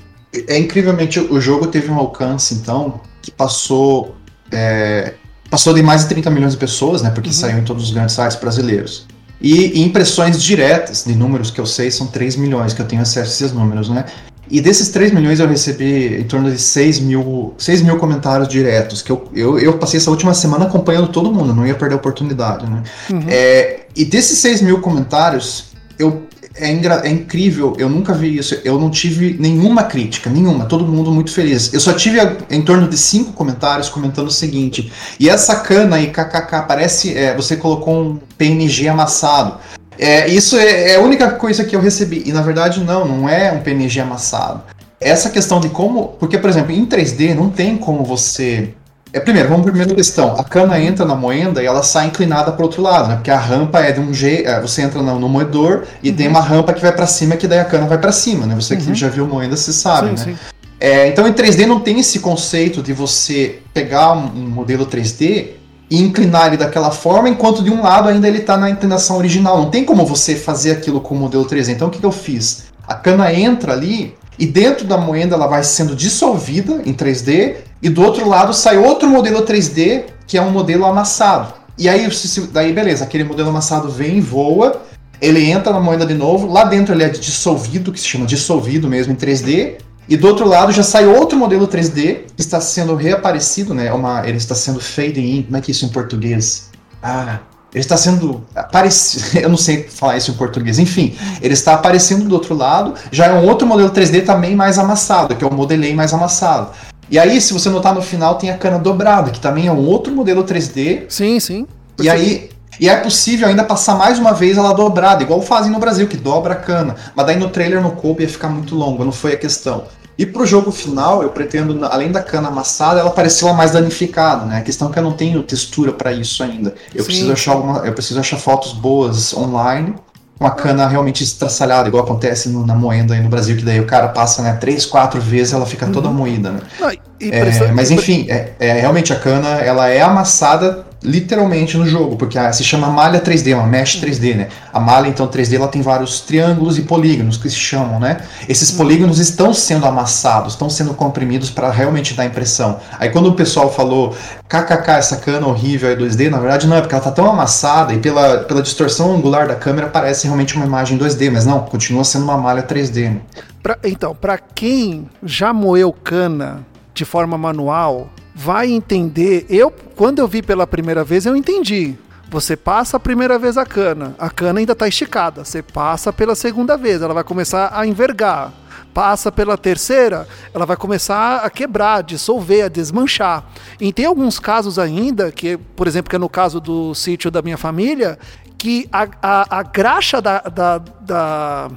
É incrivelmente o jogo teve um alcance, então, que passou. É, passou de mais de 30 milhões de pessoas, né? Porque uhum. saiu em todos os grandes sites brasileiros. E, e, impressões diretas de números que eu sei são 3 milhões, que eu tenho acesso a esses números, né? E desses 3 milhões eu recebi em torno de 6 mil, 6 mil comentários diretos, que eu, eu, eu passei essa última semana acompanhando todo mundo, não ia perder a oportunidade, né? Uhum. É, e desses 6 mil comentários, eu, é, é, incrível, eu nunca vi isso, eu não tive nenhuma crítica, nenhuma, todo mundo muito feliz. Eu só tive em torno de 5 comentários comentando o seguinte, e essa cana aí, kkk, parece, é, você colocou um PNG amassado. É, isso é, é, a única coisa que eu recebi. E na verdade, não, não é um PNG amassado. Essa questão de como. Porque, por exemplo, em 3D não tem como você. É, primeiro, vamos para a primeira questão. A cana entra na moenda e ela sai inclinada para o outro lado, né? Porque a rampa é de um jeito. É, você entra no, no moedor e uhum. tem uma rampa que vai para cima, que daí a cana vai para cima, né? Você uhum. que já viu moenda, você sabe, sim, né? Sim. É, então em 3D não tem esse conceito de você pegar um, um modelo 3D e inclinar ele daquela forma, enquanto de um lado ainda ele está na inclinação original. Não tem como você fazer aquilo com o modelo 3D. Então o que, que eu fiz? A cana entra ali e dentro da moenda ela vai sendo dissolvida em 3D e do outro lado sai outro modelo 3D que é um modelo amassado. E aí, daí beleza, aquele modelo amassado vem e voa, ele entra na moeda de novo, lá dentro ele é dissolvido, que se chama dissolvido mesmo em 3D, e do outro lado já sai outro modelo 3D que está sendo reaparecido, né? Uma, ele está sendo fading in. Como é que é isso em português? Ah, ele está sendo aparecido. Eu não sei falar isso em português. Enfim, ele está aparecendo do outro lado. Já é um outro modelo 3D também mais amassado, que é o modelei mais amassado. E aí, se você notar no final, tem a cana dobrada, que também é um outro modelo 3D. Sim, sim. E aí, e é possível ainda passar mais uma vez ela dobrada, igual fazem no Brasil, que dobra a cana. Mas daí no trailer no coube ia ficar muito longo, não foi a questão. E pro jogo final, eu pretendo, além da cana amassada, ela parecer mais danificada, né? A questão é que eu não tenho textura para isso ainda. Eu preciso achar alguma, eu preciso achar fotos boas online com a cana realmente estraçalhada, igual acontece no, na moenda aí no Brasil, que daí o cara passa né, três, quatro vezes ela fica toda uhum. moída, né? Não, é, mas enfim, é, é, realmente a cana ela é amassada literalmente no jogo, porque a, se chama malha 3D, uma mesh 3D, né? A malha então 3D ela tem vários triângulos e polígonos que se chamam, né? Esses uhum. polígonos estão sendo amassados, estão sendo comprimidos para realmente dar impressão. Aí quando o pessoal falou, kkk, essa cana horrível é 2D, na verdade não é, porque ela tá tão amassada e pela, pela distorção angular da câmera parece realmente uma imagem 2D, mas não, continua sendo uma malha 3D. Né? Pra, então, para quem já moeu cana de forma manual, vai entender. Eu, quando eu vi pela primeira vez, eu entendi. Você passa a primeira vez a cana, a cana ainda está esticada. Você passa pela segunda vez, ela vai começar a envergar. Passa pela terceira, ela vai começar a quebrar, a dissolver, a desmanchar. E tem alguns casos ainda, que, por exemplo, que é no caso do sítio da minha família, que a, a, a graxa da, da, da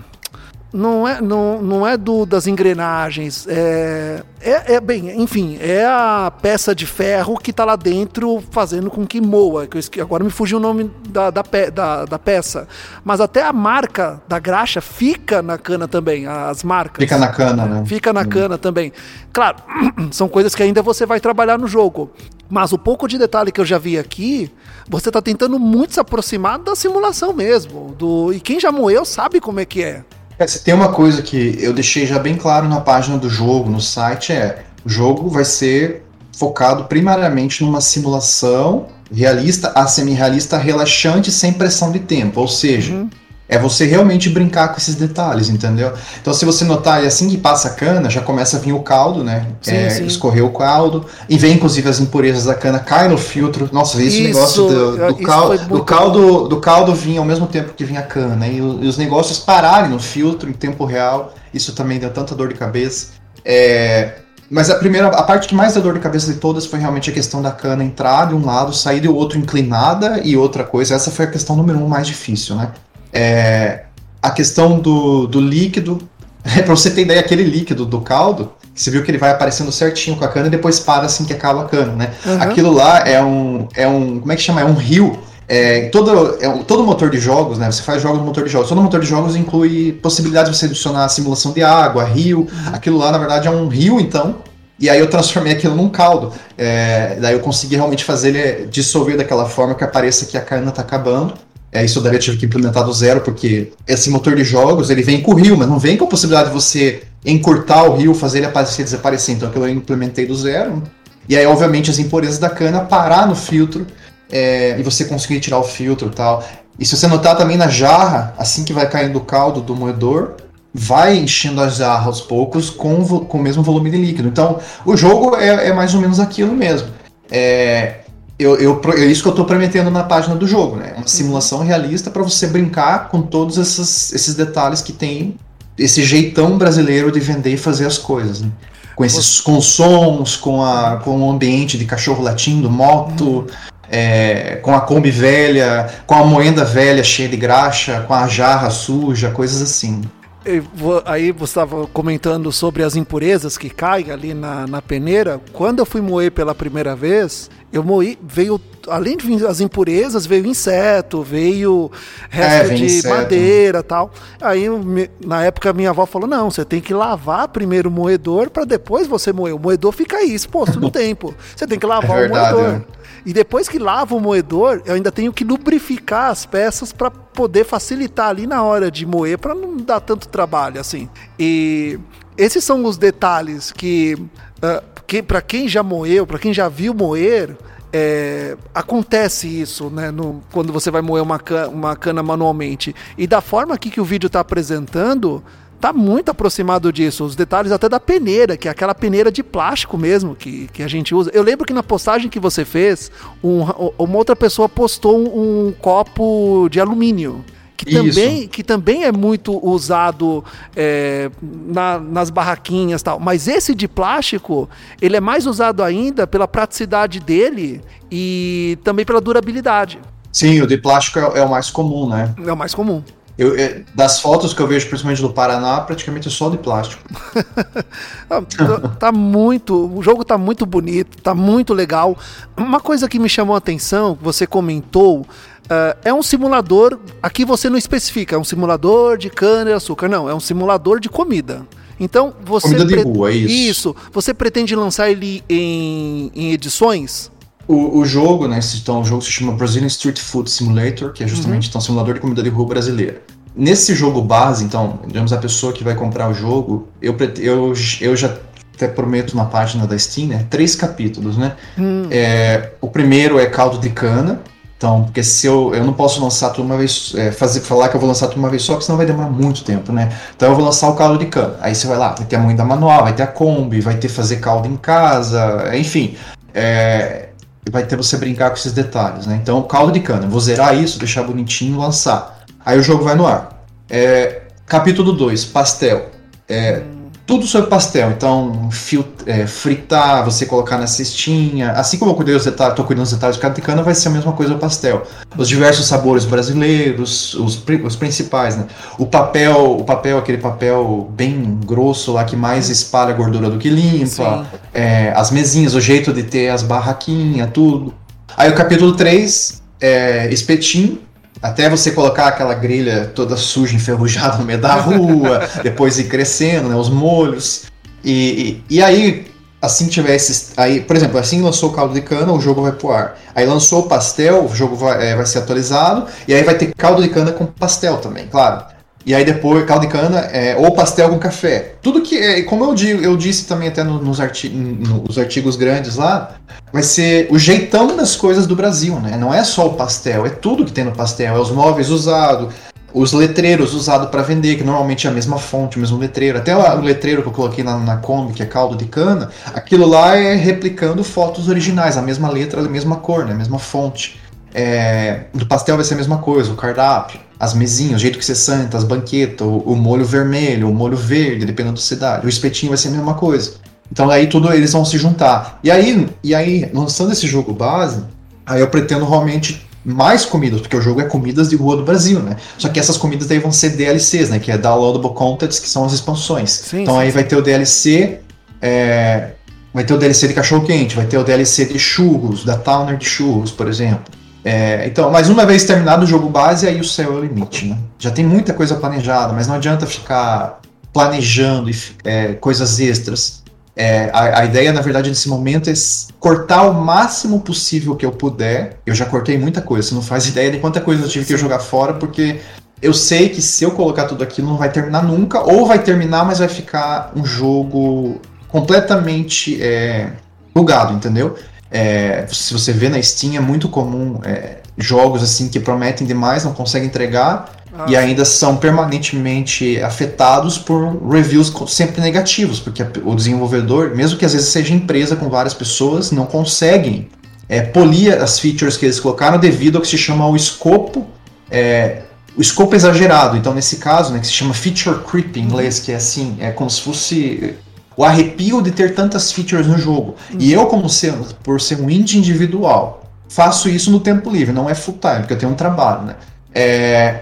não é, não, não é do das engrenagens, é, é, é, bem, enfim, é a peça de ferro que está lá dentro fazendo com que moa. Que agora me fugiu o nome da, da, pe, da, da, peça. Mas até a marca da graxa fica na cana também, as marcas. Fica na cana, né? Fica na hum. cana também. Claro, são coisas que ainda você vai trabalhar no jogo. Mas o pouco de detalhe que eu já vi aqui, você está tentando muito se aproximar da simulação mesmo. Do, e quem já moeu sabe como é que é. É, se tem uma coisa que eu deixei já bem claro na página do jogo, no site, é o jogo vai ser focado primariamente numa simulação realista a semi-realista relaxante sem pressão de tempo. Ou seja, uhum. É você realmente brincar com esses detalhes, entendeu? Então, se você notar, assim que passa a cana, já começa a vir o caldo, né? Sim, é, sim. Escorrer o caldo. E vem, inclusive, as impurezas da cana, cai no filtro. Nossa, esse isso, negócio do, do, cal, do, caldo, do caldo vinha ao mesmo tempo que vinha a cana. E, e, os negócios pararem no filtro em tempo real. Isso também deu tanta dor de cabeça. É, mas a primeira, a parte que mais deu dor de cabeça de todas foi realmente a questão da cana entrar de um lado, sair do outro inclinada e outra coisa. Essa foi a questão número um mais difícil, né? É, a questão do, do líquido, é, para você ter ideia, aquele líquido do caldo, você viu que ele vai aparecendo certinho com a cana e depois para assim que acaba a cana, né? Uhum. Aquilo lá é um, é um, como é que chama? É um rio. É, todo, é, todo motor de jogos, né? Você faz jogos no motor de jogos. Todo motor de jogos inclui possibilidade de você adicionar simulação de água, rio. Uhum. Aquilo lá, na verdade, é um rio, então, E aí eu transformei aquilo num caldo. É, daí eu consegui realmente fazer ele dissolver daquela forma que apareça que a cana está acabando. É, isso daí eu tive que implementar do zero, porque esse motor de jogos, ele vem com o rio, mas não vem com a possibilidade de você encurtar o rio, fazer ele aparecer desaparecer. Então aquilo eu implementei do zero. E aí, obviamente, as impurezas da cana parar no filtro é, e você conseguir tirar o filtro e tal. E se você notar também na jarra, assim que vai caindo o caldo do moedor, vai enchendo a jarra aos poucos com, com o mesmo volume de líquido. Então, o jogo é, é mais ou menos aquilo mesmo. É, eu, eu, é isso que eu estou prometendo na página do jogo, né? Uma simulação realista para você brincar com todos esses, esses detalhes que tem esse jeitão brasileiro de vender e fazer as coisas, né? Com esses com sons, com, a, com o ambiente de cachorro latindo, moto, é, com a Kombi velha, com a moenda velha cheia de graxa, com a jarra suja, coisas assim. Aí você estava comentando sobre as impurezas que caem ali na, na peneira. Quando eu fui moer pela primeira vez, eu moí, veio, além de as impurezas, veio inseto, veio resto é, de inseto. madeira tal. Aí, na época, minha avó falou: não, você tem que lavar primeiro o moedor para depois você moer. O moedor fica aí, exposto no tempo. Você tem que lavar é verdade, o moedor. É. E depois que lava o moedor, eu ainda tenho que lubrificar as peças para poder facilitar ali na hora de moer, para não dar tanto trabalho assim. E esses são os detalhes que, uh, que para quem já moeu, para quem já viu moer, é, acontece isso, né? No, quando você vai moer uma cana, uma cana manualmente. E da forma aqui que o vídeo está apresentando, tá muito aproximado disso. Os detalhes até da peneira, que é aquela peneira de plástico mesmo que, que a gente usa. Eu lembro que na postagem que você fez, um, uma outra pessoa postou um, um copo de alumínio. Que também, que também é muito usado é, na, nas barraquinhas tal. Mas esse de plástico, ele é mais usado ainda pela praticidade dele e também pela durabilidade. Sim, o de plástico é, é o mais comum, né? É o mais comum. Eu, é, das fotos que eu vejo, principalmente do Paraná, praticamente é só de plástico. Tá, tá, tá muito. O jogo tá muito bonito, tá muito legal. Uma coisa que me chamou a atenção, você comentou, uh, é um simulador. Aqui você não especifica, é um simulador de cana e açúcar. Não, é um simulador de comida. Então você. Comida de rua, é isso. Isso. Você pretende lançar ele em, em edições? O, o jogo, né? Então, o jogo se chama Brazilian Street Food Simulator, que é justamente uhum. então, um simulador de comida de rua brasileira. Nesse jogo base, então, digamos, a pessoa que vai comprar o jogo, eu, eu, eu já até prometo na página da Steam, né? Três capítulos, né? Hum. É, o primeiro é caldo de cana. Então, porque se eu, eu não posso lançar tudo uma vez, é, fazer, falar que eu vou lançar tudo uma vez só, porque senão vai demorar muito tempo, né? Então eu vou lançar o caldo de cana. Aí você vai lá, vai ter a moeda manual, vai ter a Kombi, vai ter fazer caldo em casa, enfim. É, vai ter você brincar com esses detalhes, né? Então, caldo de cana, vou zerar isso, deixar bonitinho, lançar. Aí o jogo vai no ar. É, capítulo 2, pastel. É, tudo sobre pastel. Então, é, fritar, você colocar na cestinha. Assim como eu cuidei dos detalhes, tô cuidando dos detalhes de cada cana, vai ser a mesma coisa o pastel. Os diversos sabores brasileiros, os, os principais, né? O papel, o papel, aquele papel bem grosso lá que mais espalha a gordura do que limpa. É, as mesinhas, o jeito de ter as barraquinhas, tudo. Aí o capítulo 3, é, espetinho até você colocar aquela grelha toda suja, enferrujada no meio da rua, depois ir crescendo, né, os molhos. E, e, e aí, assim esses. Aí, por exemplo, assim lançou o caldo de cana, o jogo vai pro ar. Aí lançou o pastel, o jogo vai, é, vai ser atualizado, e aí vai ter caldo de cana com pastel também, claro. E aí depois, caldo de cana, é, ou pastel com café. Tudo que, é, como eu, digo, eu disse também até nos, arti artigos grandes lá, vai ser o jeitão das coisas do Brasil, né? Não é só o pastel, é tudo que tem no pastel. É os móveis usados, os letreiros usados para vender, que normalmente é a mesma fonte, o mesmo letreiro. Até o letreiro que eu coloquei na, na Kombi, que é caldo de cana, aquilo lá é replicando fotos originais, a mesma letra, a mesma cor, né? a mesma fonte. É, do pastel vai ser a mesma coisa, o cardápio as mesinhas, o jeito que você senta, as banquetas, o, o molho vermelho, o molho verde, dependendo da cidade. O espetinho vai ser a mesma coisa. Então aí tudo eles vão se juntar. E aí, e aí lançando esse jogo base, aí eu pretendo realmente mais comidas, porque o jogo é comidas de rua do Brasil, né? Só que essas comidas aí vão ser DLCs, né? Que é Downloadable Contents, que são as expansões. Sim, então sim, aí sim. vai ter o DLC, é, vai ter o DLC de cachorro quente, vai ter o DLC de churros, da Towner de churros, por exemplo. É, então, mas uma vez terminado o jogo base, aí o céu é o limite, né? Já tem muita coisa planejada, mas não adianta ficar planejando é, coisas extras. É, a, a, ideia, na verdade, nesse momento é cortar o máximo possível que eu puder. Eu já cortei muita coisa, você não faz ideia de quanta coisa eu tive que jogar fora, porque eu sei que se eu colocar tudo aquilo não vai terminar nunca, ou vai terminar, mas vai ficar um jogo completamente é, bugado, entendeu? É, se você vê na Steam, é muito comum é, jogos assim que prometem demais, não conseguem entregar ah. e ainda são permanentemente afetados por reviews sempre negativos, porque o desenvolvedor, mesmo que às vezes seja empresa com várias pessoas, não conseguem é, polir as features que eles colocaram devido ao que se chama o escopo é, o escopo exagerado. Então, nesse caso, né, que se chama feature creep em inglês, que é assim, é como se fosse o arrepio de ter tantas features no jogo. E eu, como ser, por ser um indie individual, faço isso no tempo livre, não é full time, porque eu tenho um trabalho, né? É,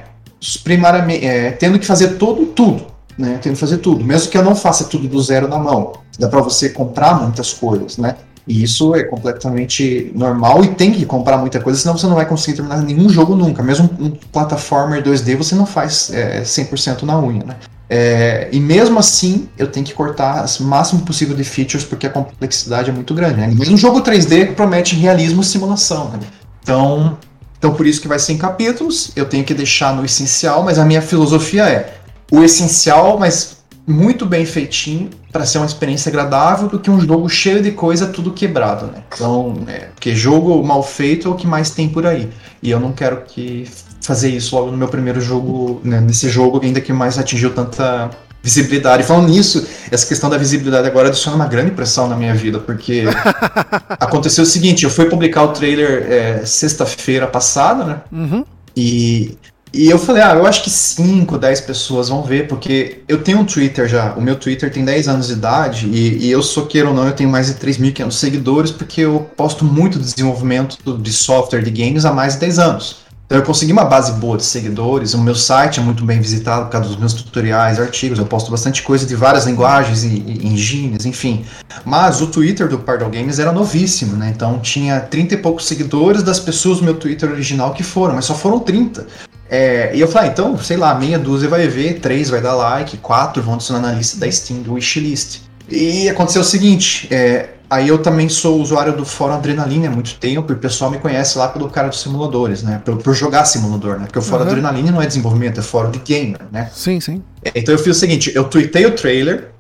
primariamente, é, tendo que fazer todo, tudo, né? Tendo que fazer tudo, mesmo que eu não faça tudo do zero na mão. Dá para você comprar muitas coisas, né? E isso é completamente normal e tem que comprar muita coisa, senão você não vai conseguir terminar nenhum jogo nunca. Mesmo um, plataformer 2D você não faz é, 100% na unha, né? É, e mesmo assim, eu tenho que cortar o máximo possível de features porque a complexidade é muito grande. Né? Um jogo 3D promete realismo e simulação. Né? Então, então, por isso que vai ser em capítulos, eu tenho que deixar no essencial, mas a minha filosofia é o essencial, mas muito bem feitinho para ser uma experiência agradável do que um jogo cheio de coisa tudo quebrado, né? Então, é, porque jogo mal feito é o que mais tem por aí. E eu não quero que fazer isso logo no meu primeiro jogo, né, nesse jogo ainda que mais atingiu tanta visibilidade. Falando nisso, essa questão da visibilidade agora adiciona uma grande pressão na minha vida, porque aconteceu o seguinte, eu fui publicar o trailer é, sexta-feira passada, né? Uhum. E e eu falei, ah, eu acho que 5, 10 pessoas vão ver, porque eu tenho um Twitter já. O meu Twitter tem 10 anos de idade e, e eu sou queira ou não, eu tenho mais de 3.500 seguidores, porque eu posto muito desenvolvimento de software de games há mais de 10 anos. Então eu consegui uma base boa de seguidores, o meu site é muito bem visitado por causa dos meus tutoriais, artigos, eu posto bastante coisa de várias linguagens e, e engines, enfim. Mas o Twitter do Pardal Games era novíssimo, né? Então tinha 30 e poucos seguidores das pessoas do meu Twitter original que foram, mas só foram 30. É, e eu falei, ah, então, sei lá, meia dúzia vai ver, três vai dar like, quatro vão adicionar na lista da Steam, do wishlist. E aconteceu o seguinte, é, Aí eu também sou usuário do Fórum Adrenalina há muito tempo e o pessoal me conhece lá pelo cara dos simuladores, né? Por, por jogar simulador, né? Porque o Fórum uhum. Adrenalina não é desenvolvimento, é fórum de gamer, né? Sim, sim. Então eu fiz o seguinte, eu tweetei o trailer,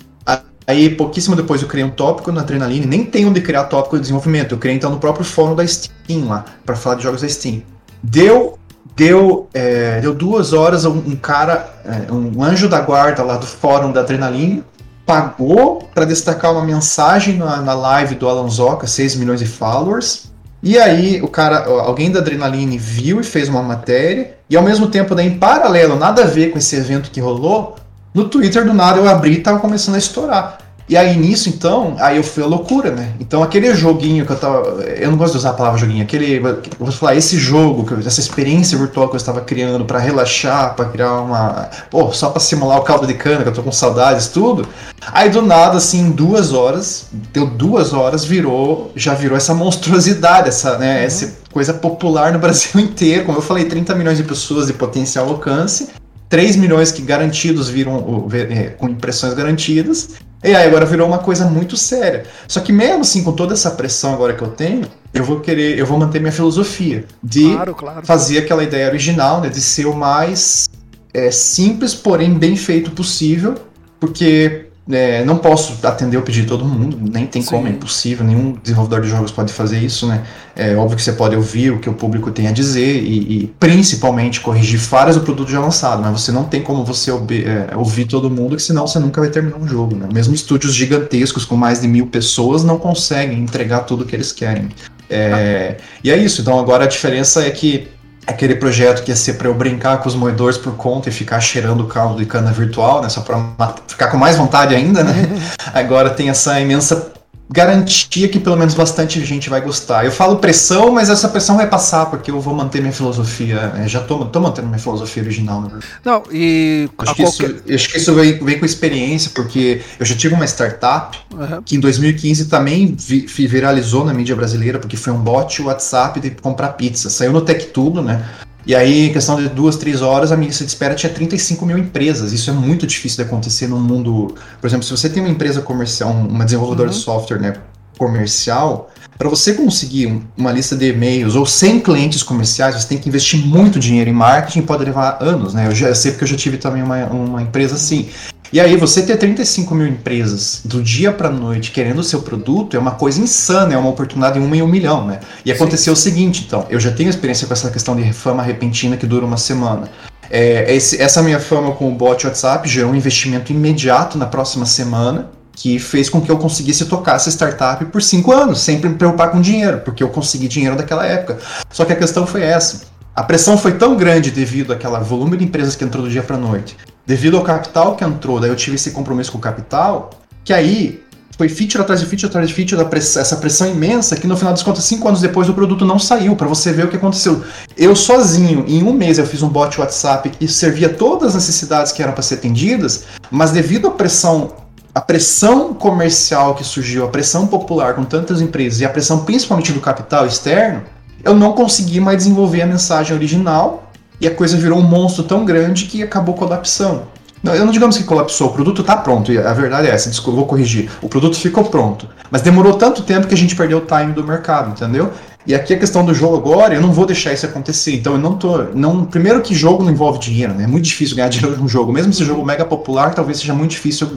aí pouquíssimo depois eu criei um tópico na Adrenalina, nem tem onde criar tópico de desenvolvimento, eu criei então no próprio fórum da Steam lá, para falar de jogos da Steam. Deu deu, é, deu duas horas, um, um cara, é, um anjo da guarda lá do fórum da Adrenalina, pagou para destacar uma mensagem na, na live do Alan Zoca, 6 milhões de followers. E aí o cara, alguém da Adrenaline viu e fez uma matéria, e ao mesmo tempo, daí, em paralelo, nada a ver com esse evento que rolou, no Twitter do nada eu abri e tava começando a estourar. E aí nisso, então, aí eu fui a loucura, né? Então aquele joguinho que eu tava. Eu não gosto de usar a palavra joguinho, aquele. Eu vou falar, esse jogo, essa experiência virtual que eu estava criando para relaxar, para criar uma. Pô, só para simular o caldo de cana, que eu tô com saudades, tudo. Aí do nada, assim, em duas horas, deu duas horas, virou. Já virou essa monstruosidade, essa, né? Uhum. Essa coisa popular no Brasil inteiro. Como eu falei, 30 milhões de pessoas de potencial alcance. 3 milhões que garantidos viram é, com impressões garantidas. E aí agora virou uma coisa muito séria. Só que mesmo assim, com toda essa pressão agora que eu tenho, eu vou querer, eu vou manter minha filosofia de claro, claro. fazer aquela ideia original, né, de ser o mais é, simples, porém bem feito possível, porque é, não posso atender o pedido de todo mundo, nem tem Sim. como, é impossível, nenhum desenvolvedor de jogos pode fazer isso, né? É óbvio que você pode ouvir o que o público tem a dizer e, e principalmente corrigir falhas do produto já lançado, mas você não tem como você é, ouvir todo mundo, que senão você nunca vai terminar um jogo, né? Mesmo estúdios gigantescos com mais de mil pessoas não conseguem entregar tudo o que eles querem. É, e é isso, então agora a diferença é que aquele projeto que ia ser para eu brincar com os moedores por conta e ficar cheirando o caldo de cana virtual, né? Só para ficar com mais vontade ainda, né? Agora tem essa imensa garantia que pelo menos bastante gente vai gostar. Eu falo pressão, mas essa pressão vai passar, porque eu vou manter minha filosofia. Né? Já tô, tô mantendo minha filosofia original, né? Não, e. Acho que, qualquer... isso, acho que isso vem, vem, com experiência, porque eu já tive uma startup uhum. que em 2015 também vi, viralizou na mídia brasileira, porque foi um bot WhatsApp de comprar pizza. Saiu no TechTudo, né? E aí, em questão de duas, três horas, a minha lista de espera tinha 35 mil empresas. Isso é muito difícil de acontecer num mundo. Por exemplo, se você tem uma empresa comercial, uma desenvolvedora uhum. de software né, comercial, para você conseguir uma lista de e-mails ou 100 clientes comerciais, você tem que investir muito dinheiro em marketing, pode levar anos, né? Eu já eu sei porque eu já tive também uma, uma empresa assim. E aí, você ter 35 mil empresas do dia para noite querendo o seu produto é uma coisa insana, é uma oportunidade em uma em um milhão, né? E aconteceu Sim. o seguinte, então, eu já tenho experiência com essa questão de fama repentina que dura uma semana. É, esse, essa minha fama com o bot WhatsApp gerou um investimento imediato na próxima semana, que fez com que eu conseguisse tocar essa startup por cinco anos, sem me preocupar com dinheiro, porque eu consegui dinheiro naquela época. Só que a questão foi essa. A pressão foi tão grande devido àquela volume de empresas que entrou do dia para noite, devido ao capital que entrou, daí eu tive esse compromisso com o capital, que aí foi feature atrás de feature atrás de feature, essa pressão imensa que no final das contas, cinco anos depois, o produto não saiu, para você ver o que aconteceu. Eu sozinho, em um mês, eu fiz um bot WhatsApp que servia todas as necessidades que eram para ser atendidas, mas devido à pressão a pressão comercial que surgiu, a pressão popular com tantas empresas e a pressão principalmente do capital externo, eu não consegui mais desenvolver a mensagem original e a coisa virou um monstro tão grande que acabou colapsando. Não, eu não digamos que colapsou, o produto está pronto, a verdade é essa, desculpa, vou corrigir. O produto ficou pronto, mas demorou tanto tempo que a gente perdeu o time do mercado, entendeu? E aqui a questão do jogo agora, eu não vou deixar isso acontecer. Então eu não tô. Não, primeiro que jogo não envolve dinheiro, né? É muito difícil ganhar dinheiro num jogo. Mesmo se o jogo mega popular, talvez seja muito difícil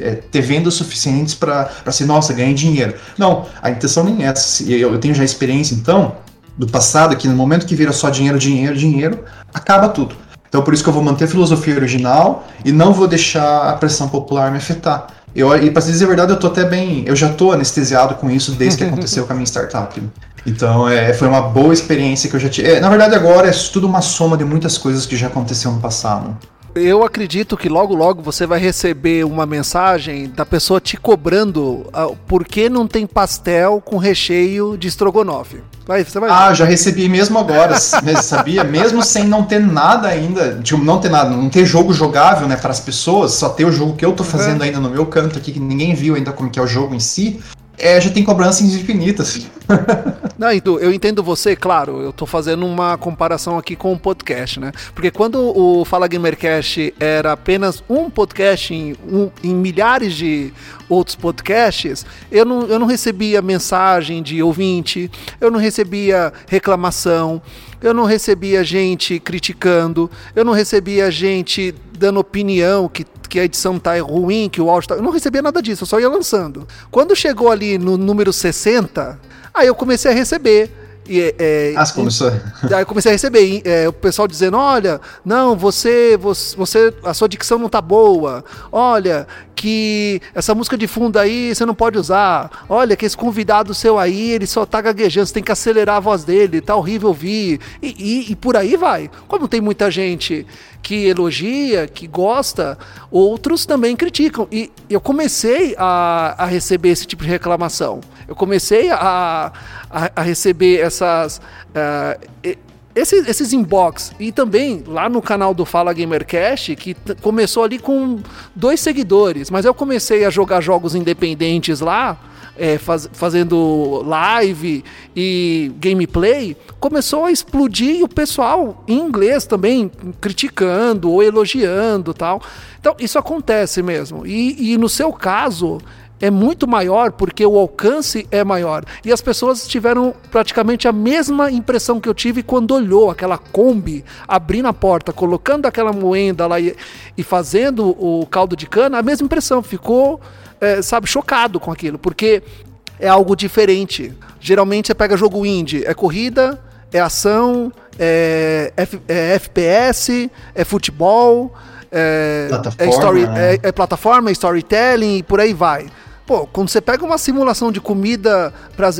é, ter vendas suficientes para ser, nossa, ganhar dinheiro. Não, a intenção nem é essa. Eu, eu tenho já experiência, então, do passado, que no momento que vira só dinheiro, dinheiro, dinheiro, acaba tudo. Então por isso que eu vou manter a filosofia original e não vou deixar a pressão popular me afetar. Eu, e para dizer a verdade, eu tô até bem. Eu já tô anestesiado com isso desde que aconteceu com a minha startup. Então é, foi uma boa experiência que eu já tive. É, na verdade, agora é tudo uma soma de muitas coisas que já aconteceram no passado. Eu acredito que logo logo você vai receber uma mensagem da pessoa te cobrando uh, por que não tem pastel com recheio de estrogonofe. Vai, você vai ah, já recebi mesmo agora, sabia? Mesmo sem não ter nada ainda, tipo, não ter nada, não ter jogo jogável, né, para as pessoas, só ter o jogo que eu tô fazendo ainda no meu canto aqui, que ninguém viu ainda como que é o jogo em si é, já tem cobranças infinitas. Não, eu entendo você, claro, eu tô fazendo uma comparação aqui com o podcast, né? Porque quando o Fala Gamercast era apenas um podcast em, um, em milhares de outros podcasts, eu não, eu não recebia mensagem de ouvinte, eu não recebia reclamação, eu não recebia gente criticando, eu não recebia gente dando opinião que que a edição tá ruim, que o áudio tá. Eu não recebia nada disso, eu só ia lançando. Quando chegou ali no número 60, aí eu comecei a receber. E, é, ah, começou. E, aí eu comecei a receber é, o pessoal dizendo: olha, não, você, você, a sua dicção não tá boa. Olha, que essa música de fundo aí você não pode usar. Olha, que esse convidado seu aí, ele só tá gaguejando, você tem que acelerar a voz dele, tá horrível ouvir. E, e, e por aí vai. Como tem muita gente que elogia, que gosta, outros também criticam. E eu comecei a, a receber esse tipo de reclamação. Eu comecei a, a, a receber essas. Uh, esses, esses inbox e também lá no canal do Fala Gamercast, que começou ali com dois seguidores, mas eu comecei a jogar jogos independentes lá, é, faz, fazendo live e gameplay, começou a explodir e o pessoal em inglês também criticando ou elogiando tal. Então isso acontece mesmo. E, e no seu caso, é muito maior porque o alcance é maior. E as pessoas tiveram praticamente a mesma impressão que eu tive quando olhou aquela Kombi abrindo a porta, colocando aquela moenda lá e, e fazendo o caldo de cana, a mesma impressão. Ficou, é, sabe, chocado com aquilo, porque é algo diferente. Geralmente você pega jogo indie, é corrida, é ação, é, F, é FPS, é futebol. É, é, story, né? é, é plataforma, é storytelling e por aí vai. Pô, quando você pega uma simulação de comida.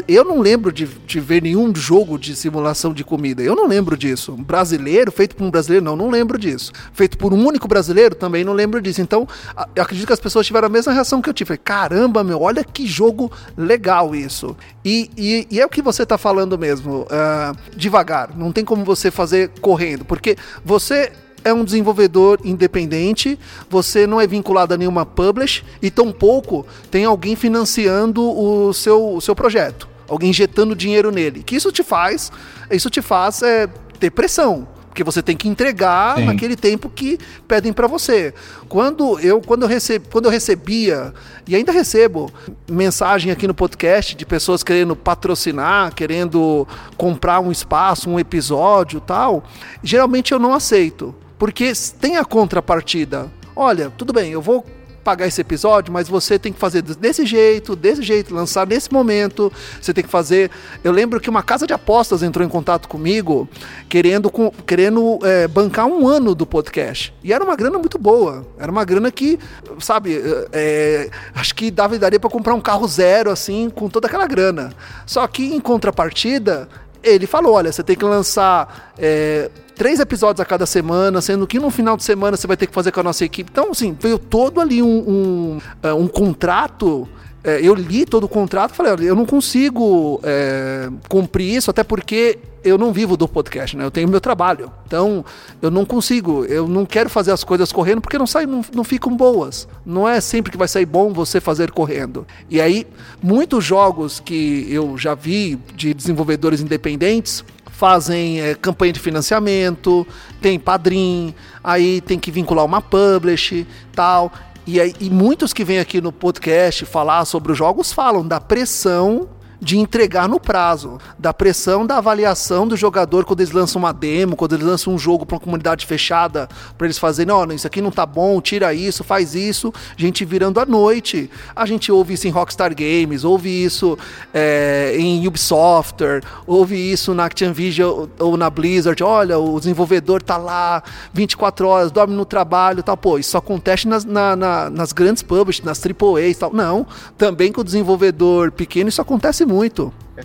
Eu não lembro de, de ver nenhum jogo de simulação de comida. Eu não lembro disso. Brasileiro, feito por um brasileiro, não, não lembro disso. Feito por um único brasileiro, também não lembro disso. Então, eu acredito que as pessoas tiveram a mesma reação que eu tive. Falei, caramba, meu, olha que jogo legal isso. E, e, e é o que você tá falando mesmo. Uh, devagar. Não tem como você fazer correndo. Porque você é um desenvolvedor independente, você não é vinculado a nenhuma publish e tampouco tem alguém financiando o seu, o seu projeto, alguém injetando dinheiro nele. Que isso te faz, isso te faz é, ter pressão. porque você tem que entregar Sim. naquele tempo que pedem para você. Quando eu quando eu, receb, quando eu recebia e ainda recebo mensagem aqui no podcast de pessoas querendo patrocinar, querendo comprar um espaço, um episódio, tal, geralmente eu não aceito, porque tem a contrapartida. Olha, tudo bem, eu vou pagar esse episódio, mas você tem que fazer desse jeito, desse jeito, lançar nesse momento. Você tem que fazer. Eu lembro que uma casa de apostas entrou em contato comigo, querendo, querendo é, bancar um ano do podcast. E era uma grana muito boa. Era uma grana que, sabe, é, acho que dava daria para comprar um carro zero, assim, com toda aquela grana. Só que em contrapartida, ele falou: olha, você tem que lançar é, três episódios a cada semana, sendo que no final de semana você vai ter que fazer com a nossa equipe. Então, assim, veio todo ali um, um, é, um contrato. É, eu li todo o contrato e falei, olha, eu não consigo é, cumprir isso, até porque eu não vivo do podcast, né? Eu tenho meu trabalho. Então, eu não consigo, eu não quero fazer as coisas correndo porque não saem, não, não ficam boas. Não é sempre que vai sair bom você fazer correndo. E aí, muitos jogos que eu já vi de desenvolvedores independentes, fazem é, campanha de financiamento, tem padrim, aí tem que vincular uma publish, tal. E, e muitos que vêm aqui no podcast falar sobre os jogos falam da pressão de entregar no prazo, da pressão da avaliação do jogador quando eles lançam uma demo, quando eles lançam um jogo para uma comunidade fechada, para eles fazerem, não, isso aqui não tá bom, tira isso, faz isso, gente virando à noite. A gente ouve isso em Rockstar Games, ouve isso é, em Ubisoft, ouve isso na Activision ou na Blizzard, olha, o desenvolvedor tá lá 24 horas, dorme no trabalho tal, pô, isso acontece nas, na, na, nas grandes publishers, nas AAAs tal. Não, também com o desenvolvedor pequeno isso acontece muito.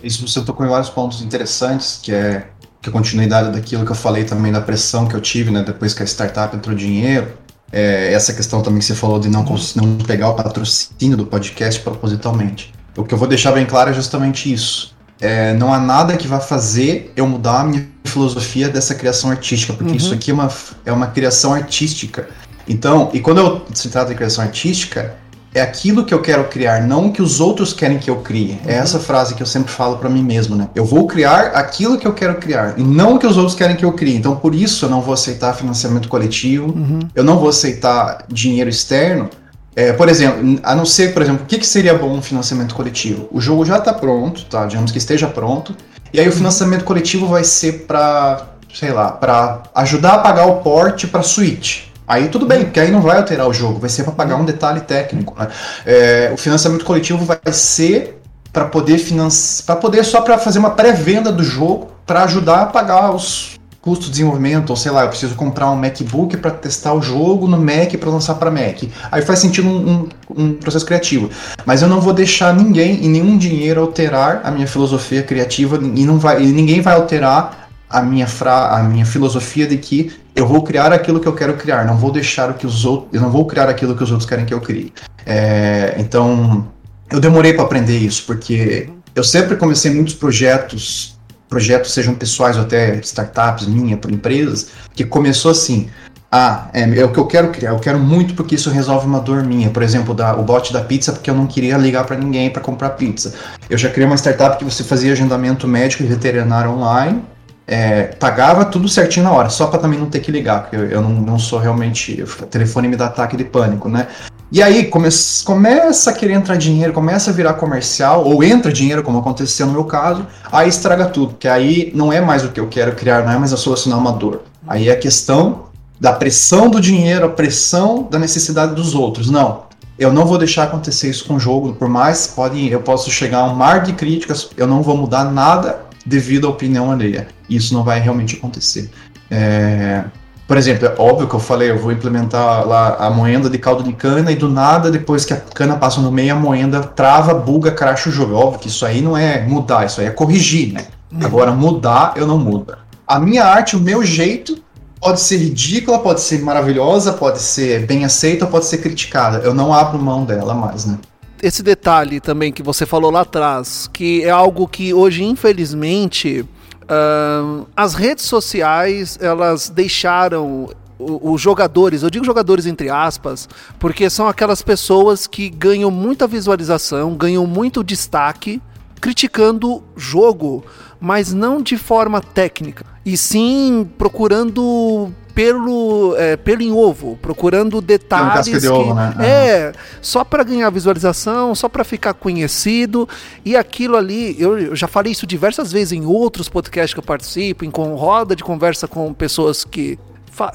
Isso você tocou em vários pontos interessantes, que é que a continuidade daquilo que eu falei também da pressão que eu tive, né, depois que a startup entrou dinheiro. É, essa questão também que você falou de não, não pegar o patrocínio do podcast propositalmente. O que eu vou deixar bem claro é justamente isso. É, não há nada que vá fazer eu mudar a minha filosofia dessa criação artística, porque uhum. isso aqui é uma, é uma criação artística. Então, e quando eu, se trata de criação artística, é aquilo que eu quero criar, não o que os outros querem que eu crie. É uhum. essa frase que eu sempre falo para mim mesmo, né? Eu vou criar aquilo que eu quero criar e não o que os outros querem que eu crie. Então, por isso eu não vou aceitar financiamento coletivo, uhum. eu não vou aceitar dinheiro externo. É, por exemplo, a não ser, por exemplo, o que, que seria bom um financiamento coletivo? O jogo já está pronto, tá? Digamos que esteja pronto. E aí o uhum. financiamento coletivo vai ser para, sei lá, para ajudar a pagar o porte para Switch. Aí tudo bem, porque aí não vai alterar o jogo, vai ser para pagar um detalhe técnico. Né? É, o financiamento coletivo vai ser para poder financiar, para poder só para fazer uma pré-venda do jogo para ajudar a pagar os custos de desenvolvimento, ou sei lá, eu preciso comprar um MacBook para testar o jogo no Mac para lançar para Mac. Aí faz sentido um, um, um, processo criativo. Mas eu não vou deixar ninguém e nenhum dinheiro alterar a minha filosofia criativa e não vai, e ninguém vai alterar a minha, fra, a minha filosofia de que eu vou criar aquilo que eu quero criar, não vou deixar o que os outros, eu não vou criar aquilo que os outros querem que eu crie. É, então, eu demorei para aprender isso, porque eu sempre comecei muitos projetos, projetos sejam pessoais ou até startups minha, por empresas, que começou assim, ah, é, é, o que eu quero criar, eu quero muito porque isso resolve uma dor minha. Por exemplo, da, o bot da pizza, porque eu não queria ligar para ninguém para comprar pizza. Eu já criei uma startup que você fazia agendamento médico e veterinário online, é, pagava tudo certinho na hora, só para também não ter que ligar, porque eu, eu não, não, sou realmente. O telefone me dá ataque de pânico, né? E aí come, começa a querer entrar dinheiro, começa a virar comercial, ou entra dinheiro, como aconteceu no meu caso, aí estraga tudo, que aí não é mais o que eu quero criar, não é mais a solucionar uma dor. Aí é a questão da pressão do dinheiro, a pressão da necessidade dos outros. Não, eu não vou deixar acontecer isso com o jogo, por mais pode, eu posso chegar a um mar de críticas, eu não vou mudar nada devido à opinião alheia. Isso não vai realmente acontecer. É, por exemplo, é óbvio que eu falei, eu vou implementar lá a moenda de caldo de cana e do nada, depois que a cana passa no meio, a moenda trava, buga, cracha o jogo. Óbvio que isso aí não é mudar, isso aí é corrigir, né? Uhum. Agora, mudar, eu não mudo. A minha arte, o meu jeito, pode ser ridícula, pode ser maravilhosa, pode ser bem aceita, pode ser criticada. Eu não abro mão dela mais, né? Esse detalhe também que você falou lá atrás, que é algo que hoje, infelizmente, uh, as redes sociais elas deixaram os jogadores, eu digo jogadores entre aspas, porque são aquelas pessoas que ganham muita visualização, ganham muito destaque criticando jogo, mas não de forma técnica, e sim procurando pelo, é, pelo em ovo, procurando detalhes. Um de ovo, né? É, só para ganhar visualização, só para ficar conhecido. E aquilo ali, eu, eu, já falei isso diversas vezes em outros podcasts que eu participo, em com roda de conversa com pessoas que,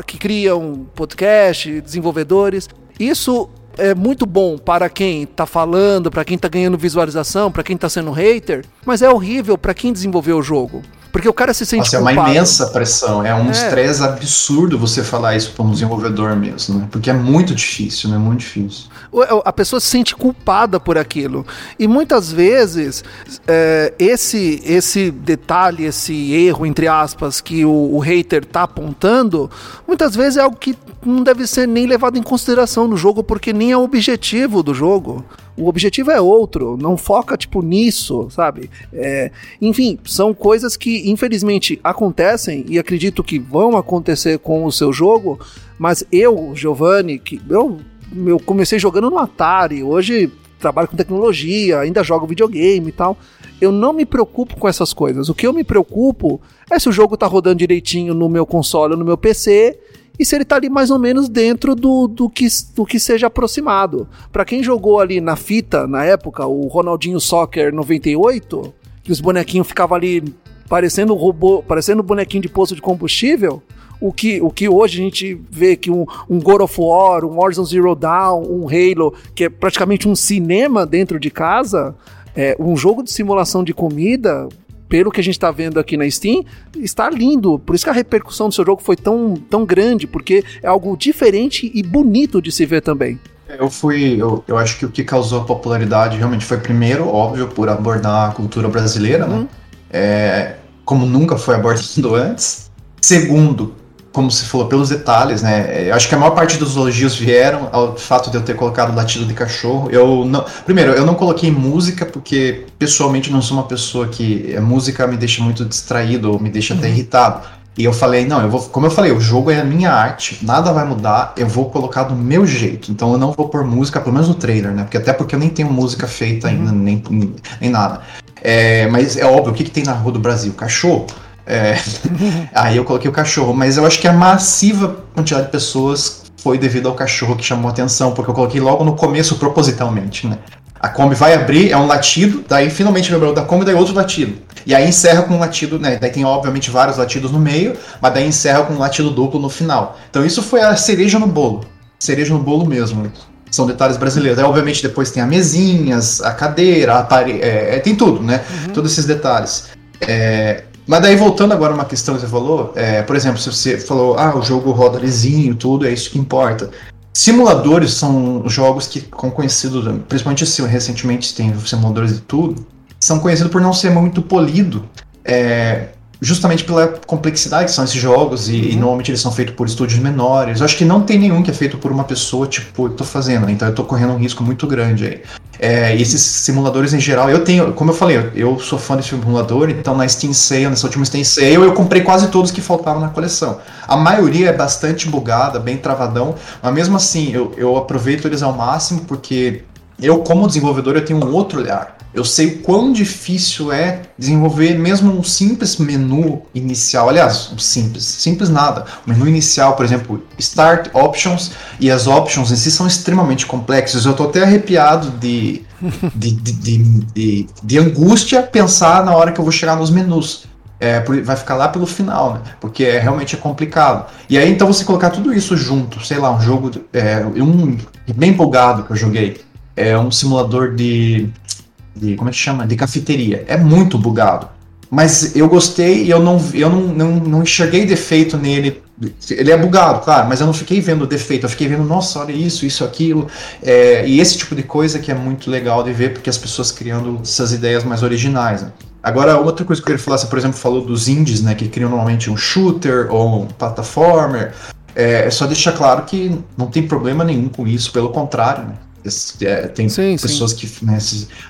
que criam podcast, desenvolvedores. Isso é muito bom para quem está falando, para quem está ganhando visualização, para quem está sendo hater, mas é horrível para quem desenvolveu o jogo. Porque o cara se sente Nossa, culpado. é uma imensa pressão, é um é. estresse absurdo você falar isso para um desenvolvedor mesmo, né? Porque é muito difícil, né? Muito difícil. A pessoa se sente culpada por aquilo. E muitas vezes, é, esse, esse detalhe, esse erro, entre aspas, que o, o hater tá apontando, muitas vezes é algo que não deve ser nem levado em consideração no jogo, porque nem é o objetivo do jogo. O objetivo é outro, não foca, tipo, nisso, sabe? É, enfim, são coisas que, infelizmente, acontecem e acredito que vão acontecer com o seu jogo, mas eu, Giovanni, que eu, eu comecei jogando no Atari, hoje trabalho com tecnologia, ainda jogo videogame e tal. Eu não me preocupo com essas coisas. O que eu me preocupo é se o jogo tá rodando direitinho no meu console ou no meu PC e se ele tá ali mais ou menos dentro do, do, que, do que seja aproximado. Para quem jogou ali na fita, na época, o Ronaldinho Soccer 98, que os bonequinhos ficavam ali parecendo robô, parecendo bonequinho de poço de combustível, o que, o que hoje a gente vê que um, um God of War, um Horizon Zero Dawn, um Halo, que é praticamente um cinema dentro de casa, é, um jogo de simulação de comida, pelo que a gente está vendo aqui na Steam, está lindo. Por isso que a repercussão do seu jogo foi tão, tão grande, porque é algo diferente e bonito de se ver também. Eu fui, eu, eu acho que o que causou a popularidade realmente foi primeiro, óbvio, por abordar a cultura brasileira, né? Uhum. É, como nunca foi abordado antes. Segundo, como se falou, pelos detalhes, né? Eu acho que a maior parte dos elogios vieram ao fato de eu ter colocado latido de cachorro. Eu não, primeiro, eu não coloquei música porque pessoalmente não sou uma pessoa que a música me deixa muito distraído ou me deixa até uhum. irritado. E eu falei, não, eu vou, como eu falei, o jogo é a minha arte, nada vai mudar, eu vou colocar do meu jeito. Então eu não vou pôr música, pelo menos no trailer, né? Porque até porque eu nem tenho música feita ainda, uhum. nem, nem, nem, nada. É, mas é óbvio, o que, que tem na rua do Brasil? Cachorro. É, aí eu coloquei o cachorro, mas eu acho que a massiva quantidade de pessoas foi devido ao cachorro que chamou a atenção, porque eu coloquei logo no começo propositalmente, né? A Kombi vai abrir, é um latido, daí finalmente lembrou da Kombi, daí outro latido. E aí encerra com um latido, né? Daí tem obviamente vários latidos no meio, mas daí encerra com um latido duplo no final. Então isso foi a cereja no bolo. Cereja no bolo mesmo. São detalhes brasileiros. Aí, obviamente, depois tem a mesinhas, a cadeira, a parede, é, é, tem tudo, né? Uhum. Todos esses detalhes. É, mas daí, voltando agora uma questão que você falou, é, por exemplo, se você falou, ah, o jogo roda lisinho, tudo, é isso que importa. Simuladores são jogos que, como conhecido, principalmente assim, recentemente tem simuladores de tudo, são conhecidos por não ser muito polido. É, justamente pela complexidade que são esses jogos e, uhum. e, normalmente eles são feitos por estúdios menores. Eu acho que não tem nenhum que é feito por uma pessoa, tipo, eu tô fazendo, então eu tô correndo um risco muito grande aí. É, esses simuladores em geral, eu tenho, como eu falei, eu, eu sou fã desse simulador, então na Steam Sale, nessa última Steam Sale, eu comprei quase todos que faltavam na coleção. A maioria é bastante bugada, bem travadão, mas mesmo assim eu, eu aproveito eles ao máximo porque eu, como desenvolvedor, eu tenho um outro olhar. Eu sei o quão difícil é desenvolver mesmo um simples menu inicial. Aliás, um simples, simples nada. O menu inicial, por exemplo, Start Options e as options em si são extremamente complexos. Eu estou até arrepiado de, de, de, de, de, angústia pensar na hora que eu vou chegar nos menus. É, vai ficar lá pelo final, né? Porque é, realmente é complicado. E aí, então, você colocar tudo isso junto, sei lá, um jogo, é, um bem empolgado que eu joguei, é um simulador de de como é que chama? De cafeteria. É muito bugado. Mas eu gostei e eu não, eu não, não, não enxerguei defeito nele. Ele é bugado, claro, mas eu não fiquei vendo defeito, eu fiquei vendo, nossa, olha isso, isso, aquilo. É, e esse tipo de coisa que é muito legal de ver, porque as pessoas criando essas ideias mais originais. Né? Agora, outra coisa que eu queria falar, você, por exemplo, falou dos indies, né, que criam normalmente um shooter ou um platformer. É, é só deixar claro que não tem problema nenhum com isso, pelo contrário, né? É, tem sim, pessoas sim. que né,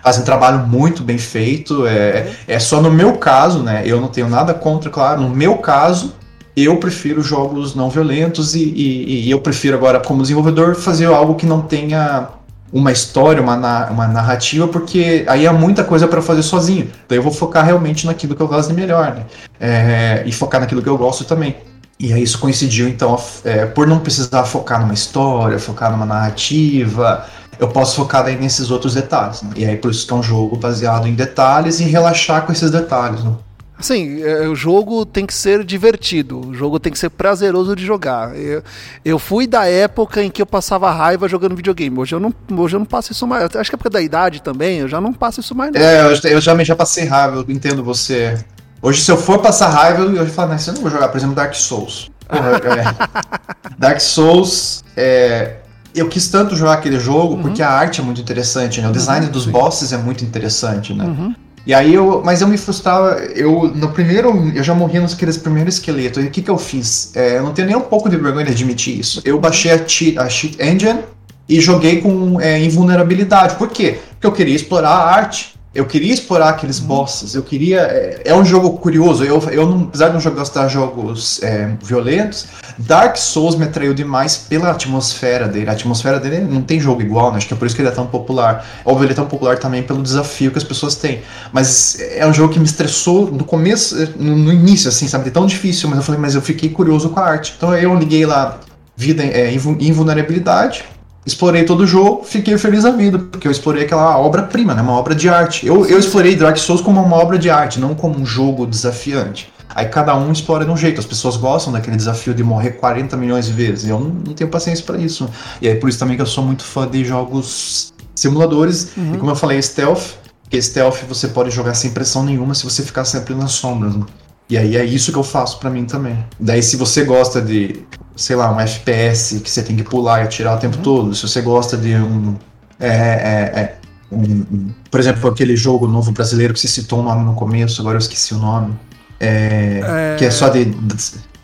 fazem trabalho muito bem feito. É, é só no meu caso, né? Eu não tenho nada contra, claro. No meu caso, eu prefiro jogos não violentos e, e, e eu prefiro agora, como desenvolvedor, fazer algo que não tenha uma história, uma, na, uma narrativa, porque aí há muita coisa para fazer sozinho. Então eu vou focar realmente naquilo que eu gosto de melhor, né? É, e focar naquilo que eu gosto também. E aí isso coincidiu, então, é, por não precisar focar numa história, focar numa narrativa, eu posso focar daí nesses outros detalhes. Né? E aí por isso que é um jogo baseado em detalhes e relaxar com esses detalhes. Né? Assim, é, o jogo tem que ser divertido, o jogo tem que ser prazeroso de jogar. Eu, eu fui da época em que eu passava raiva jogando videogame. Hoje eu não, hoje eu não passo isso mais. Acho que é porque da idade também, eu já não passo isso mais. Não. É, eu, eu já, já passei raiva, eu entendo você. Hoje, se eu for passar raiva, eu, eu falo, mas eu não vou jogar, por exemplo, Dark Souls. Porra, é, Dark Souls, é, eu quis tanto jogar aquele jogo uhum. porque a arte é muito interessante, né? O design uhum, dos sim. bosses é muito interessante, né? Uhum. E aí eu. Mas eu me frustrava. Eu, no primeiro. Eu já morri nos primeiros esqueletos. E o que, que eu fiz? É, eu não tenho nem um pouco de vergonha de admitir isso. Eu baixei a cheat, a cheat engine e joguei com é, invulnerabilidade. Por quê? Porque eu queria explorar a arte. Eu queria explorar aqueles uhum. bosses, eu queria. É, é, um jogo curioso. Eu, eu não, apesar de não gostar de jogos é, violentos, Dark Souls me atraiu demais pela atmosfera dele. A atmosfera dele não tem jogo igual, né? Acho que é por isso que ele é tão popular. Óbvio, ele é tão popular também pelo desafio que as pessoas têm. Mas é um jogo que me estressou no começo, no, no início, assim, sabe? É tão difícil, mas eu falei, mas eu fiquei curioso com a arte. Então eu liguei lá vida é, invulnerabilidade explorei todo o jogo, fiquei feliz da vida, porque eu explorei aquela obra-prima, né? Uma obra de arte. Eu, eu explorei Dark Souls como uma obra de arte, não como um jogo desafiante. Aí cada um explora de um jeito. As pessoas gostam daquele desafio de morrer 40 milhões de vezes. Eu não, não tenho paciência para isso. E é por isso também que eu sou muito fã de jogos simuladores. Uhum. E como eu falei, stealth. Porque stealth você pode jogar sem pressão nenhuma se você ficar sempre nas sombras. Né? E aí é isso que eu faço para mim também. Daí se você gosta de sei lá, um FPS que você tem que pular e atirar o tempo uhum. todo, se você gosta de um, é, é, é um, um, Por exemplo, aquele jogo novo brasileiro que você citou o nome no começo, agora eu esqueci o nome. É, que é só de, de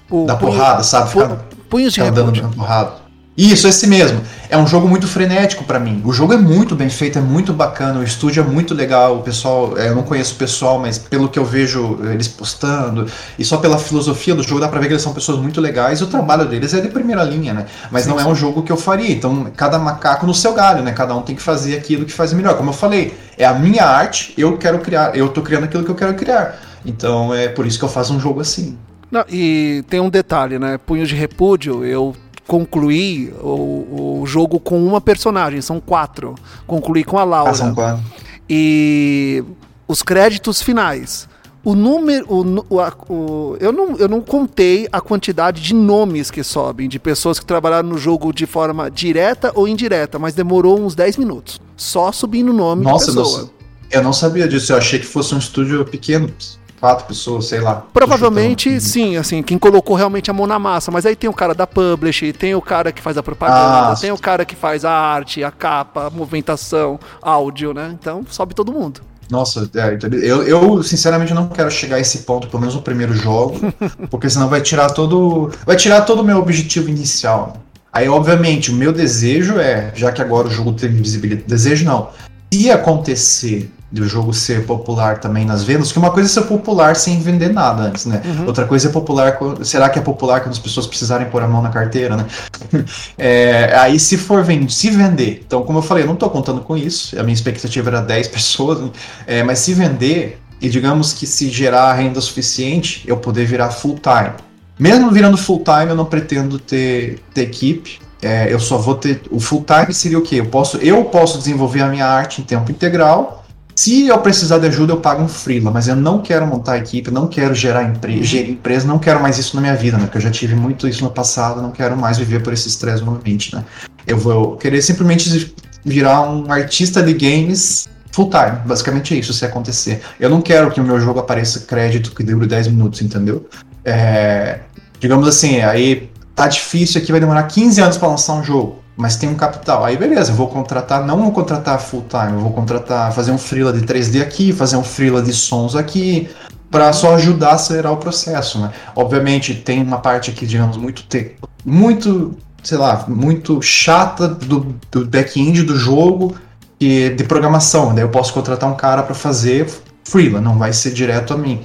o, da porrada, sabe? Ficar, punhos de dando porrada. Isso, esse mesmo. É um jogo muito frenético para mim. O jogo é muito bem feito, é muito bacana, o estúdio é muito legal. O pessoal, é, eu não conheço o pessoal, mas pelo que eu vejo eles postando, e só pela filosofia do jogo dá pra ver que eles são pessoas muito legais. E o trabalho deles é de primeira linha, né? Mas sim, não é um jogo que eu faria. Então, cada macaco no seu galho, né? Cada um tem que fazer aquilo que faz melhor. Como eu falei, é a minha arte, eu quero criar, eu tô criando aquilo que eu quero criar. Então, é por isso que eu faço um jogo assim. Não, e tem um detalhe, né? Punho de repúdio, eu concluí o, o jogo com uma personagem, são quatro. Concluí com a Laura. Ah, são quatro. E os créditos finais. O número. O, o, o, eu, não, eu não contei a quantidade de nomes que sobem, de pessoas que trabalharam no jogo de forma direta ou indireta, mas demorou uns 10 minutos. Só subindo o nome Nossa, da pessoa. Nossa, eu não sabia disso, eu achei que fosse um estúdio pequeno quatro pessoas, sei lá. Provavelmente sim, assim, quem colocou realmente a mão na massa, mas aí tem o cara da publish, tem o cara que faz a propaganda, ah, tem o cara que faz a arte, a capa, a movimentação, áudio, né? Então sobe todo mundo. Nossa, é, eu, eu sinceramente não quero chegar a esse ponto, pelo menos no primeiro jogo, porque senão vai tirar todo. Vai tirar todo o meu objetivo inicial. Aí, obviamente, o meu desejo é, já que agora o jogo tem visibilidade. Desejo não. Se acontecer do jogo ser popular também nas vendas, que uma coisa é ser popular sem vender nada antes, né? Uhum. Outra coisa é popular, será que é popular quando as pessoas precisarem pôr a mão na carteira, né? é, aí se for vender, se vender, então como eu falei, eu não estou contando com isso, a minha expectativa era 10 pessoas, né? é, mas se vender, e digamos que se gerar renda suficiente, eu poder virar full time. Mesmo virando full time, eu não pretendo ter, ter equipe, é, eu só vou ter. O full time seria o quê? Eu posso, eu posso desenvolver a minha arte em tempo integral se eu precisar de ajuda, eu pago um freela, mas eu não quero montar equipe, não quero gerar empre uhum. gerir empresa, não quero mais isso na minha vida, né? Porque eu já tive muito isso no passado, não quero mais viver por esse estresse novamente, né? Eu vou querer simplesmente virar um artista de games full time, basicamente é isso, se acontecer. Eu não quero que o meu jogo apareça crédito que dure 10 minutos, entendeu? É, digamos assim, aí tá difícil aqui, vai demorar 15 anos para lançar um jogo mas tem um capital. Aí beleza, vou contratar, não vou contratar full time, vou contratar, fazer um freela de 3D aqui, fazer um freela de sons aqui, para só ajudar a acelerar o processo, né? Obviamente tem uma parte aqui, digamos, muito te... muito, sei lá, muito chata do, do back-end do jogo e de programação. Daí eu posso contratar um cara para fazer freela, não vai ser direto a mim.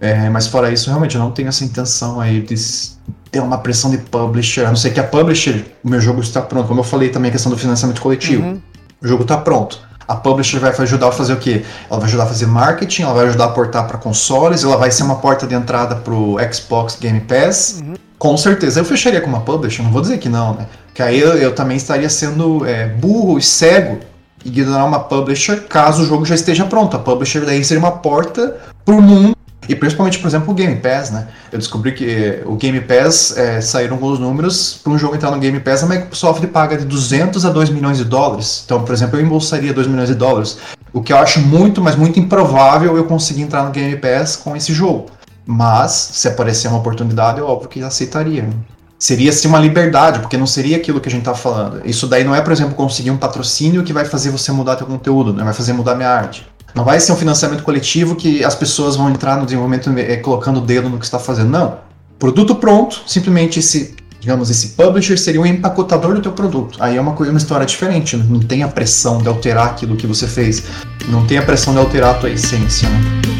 É, mas fora isso, realmente eu não tenho essa intenção aí de ter uma pressão de publisher, a não ser que a publisher, o meu jogo está pronto, como eu falei também a questão do financiamento coletivo. Uhum. O jogo tá pronto. A publisher vai ajudar a fazer o quê? Ela vai ajudar a fazer marketing, ela vai ajudar a portar para consoles, ela vai ser uma porta de entrada pro Xbox Game Pass. Uhum. Com certeza. Eu fecharia com uma publisher, não vou dizer que não, né? Que aí eu, eu também estaria sendo é, burro e cego ignorar uma publisher caso o jogo já esteja pronto. A publisher daí seria uma porta pro mundo e principalmente, por exemplo, o Game Pass, né? Eu descobri que o Game Pass é, saíram alguns números para um jogo entrar no Game Pass, a Microsoft paga de 200 a 2 milhões de dólares. Então, por exemplo, eu embolsaria 2 milhões de dólares. O que eu acho muito, mas muito improvável eu conseguir entrar no Game Pass com esse jogo. Mas, se aparecer uma oportunidade, é óbvio que aceitaria. Seria sim uma liberdade, porque não seria aquilo que a gente está falando. Isso daí não é, por exemplo, conseguir um patrocínio que vai fazer você mudar teu conteúdo, né? vai fazer mudar minha arte. Não vai ser um financiamento coletivo que as pessoas vão entrar no desenvolvimento é, colocando o dedo no que está fazendo. Não. Produto pronto, simplesmente esse, digamos, esse publisher seria o empacotador do teu produto. Aí é uma, uma história diferente. Não tem a pressão de alterar aquilo que você fez. Não tem a pressão de alterar a tua essência. Né?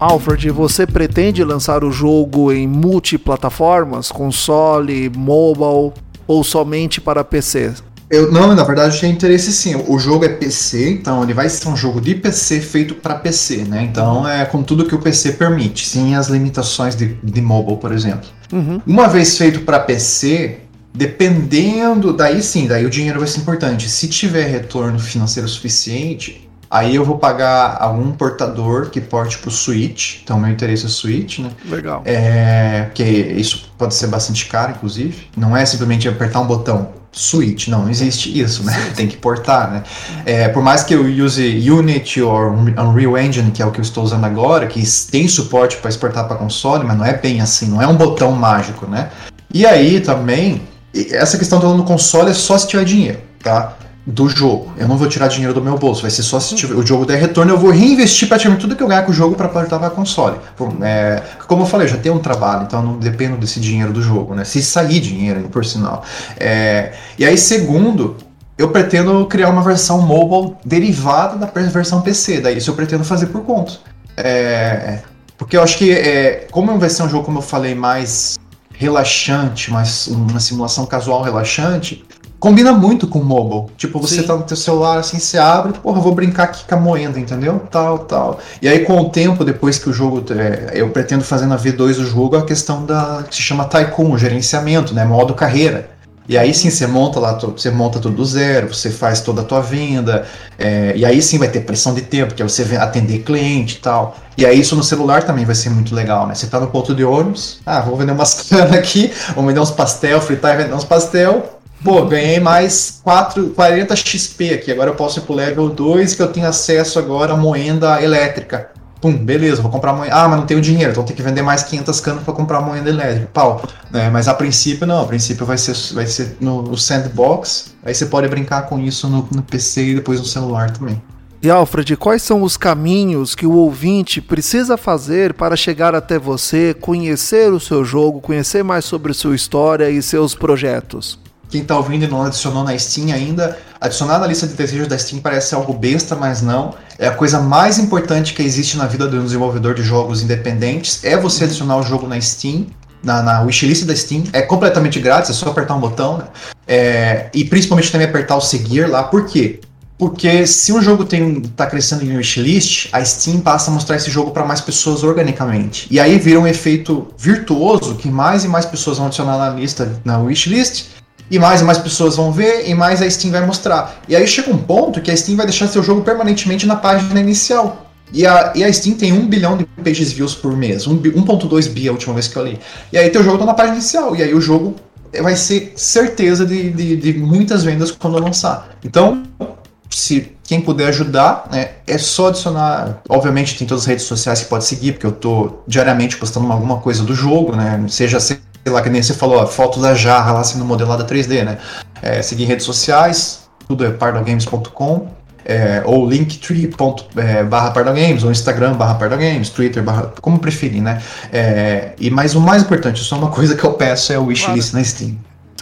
Alfred, você pretende lançar o jogo em multiplataformas, console, mobile ou somente para PC? Eu, não, na verdade eu tenho interesse sim. O jogo é PC, então ele vai ser um jogo de PC feito para PC, né? Então é com tudo que o PC permite, sem as limitações de, de mobile, por exemplo. Uhum. Uma vez feito para PC, dependendo, daí sim, daí o dinheiro vai ser importante. Se tiver retorno financeiro suficiente, Aí eu vou pagar algum portador que porte pro Switch. Então, meu interesse é Switch, né? Legal. É, porque isso pode ser bastante caro, inclusive. Não é simplesmente apertar um botão. Switch, não, não existe isso, né? Tem que portar, né? É, por mais que eu use Unity ou Unreal Engine, que é o que eu estou usando agora, que tem suporte para exportar para console, mas não é bem assim, não é um botão mágico, né? E aí também, essa questão do console é só se tiver dinheiro, tá? Do jogo. Eu não vou tirar dinheiro do meu bolso, vai ser só se tiver, o jogo der retorno, eu vou reinvestir praticamente tudo que eu ganhar com o jogo para portar para console. É, como eu falei, eu já tenho um trabalho, então não dependo desse dinheiro do jogo, né? Se sair dinheiro, por sinal. É, e aí, segundo, eu pretendo criar uma versão mobile derivada da versão PC, daí isso eu pretendo fazer por conta. É, porque eu acho que, é, como vai ser um jogo, como eu falei, mais relaxante, mais uma simulação casual relaxante, combina muito com o mobile. Tipo, você Sim. tá no teu celular assim, você abre, porra, vou brincar aqui com a moeda, entendeu? Tal, tal. E aí com o tempo, depois que o jogo, é, eu pretendo fazer na V2 o jogo, a questão da que se chama Tycoon, gerenciamento, né, modo carreira. E aí sim você monta lá, você monta tudo do zero, você faz toda a tua venda, é, e aí sim vai ter pressão de tempo, que é você atender cliente e tal. E aí isso no celular também vai ser muito legal, né? Você tá no ponto de ônibus, ah, vou vender umas canas aqui, vou vender uns pastel, fritar e vender uns pastel, Pô, ganhei mais 4, 40 XP aqui. Agora eu posso ir pro level 2 que eu tenho acesso agora à moenda elétrica. Pum, beleza, vou comprar moeda. Ah, mas não tenho dinheiro, então tem que vender mais 500 canas para comprar moeda elétrica. Pau. É, mas a princípio não, a princípio vai ser, vai ser no, no sandbox. Aí você pode brincar com isso no, no PC e depois no celular também. E Alfred, quais são os caminhos que o ouvinte precisa fazer para chegar até você, conhecer o seu jogo, conhecer mais sobre sua história e seus projetos? Quem está ouvindo e não adicionou na Steam ainda, adicionar na lista de desejos da Steam parece algo besta, mas não. É a coisa mais importante que existe na vida de um desenvolvedor de jogos independentes, é você adicionar o jogo na Steam, na, na wishlist da Steam. É completamente grátis, é só apertar um botão, né? É, e principalmente também apertar o seguir lá. Por quê? Porque se um jogo está crescendo em wishlist, a Steam passa a mostrar esse jogo para mais pessoas organicamente. E aí vira um efeito virtuoso que mais e mais pessoas vão adicionar na lista, na wishlist, e mais e mais pessoas vão ver, e mais a Steam vai mostrar. E aí chega um ponto que a Steam vai deixar seu jogo permanentemente na página inicial. E a, e a Steam tem 1 bilhão de pages views por mês, 1.2 bi a última vez que eu li. E aí teu jogo tá na página inicial, e aí o jogo vai ser certeza de, de, de muitas vendas quando lançar. Então, se quem puder ajudar, né, é só adicionar. Obviamente tem todas as redes sociais que pode seguir, porque eu tô diariamente postando alguma coisa do jogo, né? Seja sei lá, que nem você falou, a foto da jarra lá sendo modelada 3D, né? É, seguir redes sociais, tudo é pardalgames.com, é, ou linktree é, barra ou Instagram barra Twitter barra, como preferir, né? É, e mais o mais importante, só uma coisa que eu peço é o wishlist na Steam.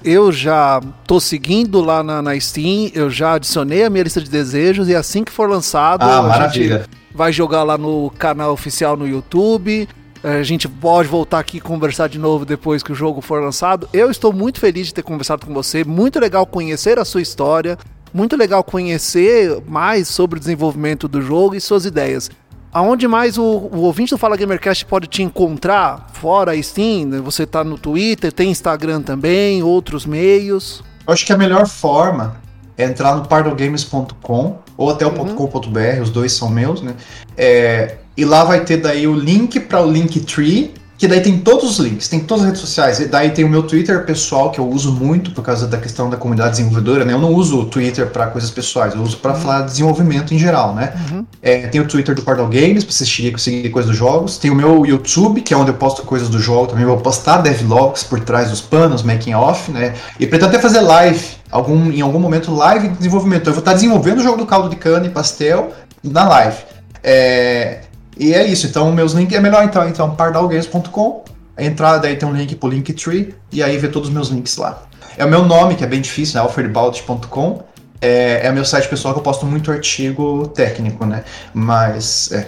Eu já tô seguindo lá na, na Steam, eu já adicionei a minha lista de desejos e assim que for lançado, ah, a maravilha. gente vai jogar lá no canal oficial no YouTube A gente pode voltar aqui e conversar de novo depois que o jogo for lançado. Eu estou muito feliz de ter conversado com você. Muito legal conhecer a sua história. Muito legal conhecer mais sobre o desenvolvimento do jogo e suas ideias. Aonde mais o, o, ouvinte do Fala Gamercast pode te encontrar? Fora Steam, né? você está no Twitter, tem Instagram também, outros meios. Eu acho que a melhor forma é entrar no pardogames.com ou até o uhum. .com.br, os dois são meus, né? É, e lá vai ter daí o link para o Linktree, que daí tem todos os links, tem todas as redes sociais. E daí tem o meu Twitter pessoal, que eu uso muito por causa da questão da comunidade desenvolvedora, né? Eu não uso o Twitter para coisas pessoais, eu uso para uhum. falar de desenvolvimento em geral, né? Uhum. É, tem o Twitter do Pardal Games, pra assistir e seguir coisas dos jogos. Tem o meu YouTube, que é onde eu posto coisas do jogo também. Vou postar devlogs por trás dos panos, making off, né? E pretendo até fazer live, algum, em algum momento, live de desenvolvimento. Então, eu vou estar desenvolvendo o jogo do caldo de cana e pastel na live. É, e é isso. Então, meus links é melhor então, então pardalgames.com. A entrada aí tem um link pro Linktree e aí vê todos os meus links lá. É o meu nome, que é bem difícil, né? alfredbaldi.com. É, é o meu site pessoal que eu posto muito artigo técnico, né? Mas é,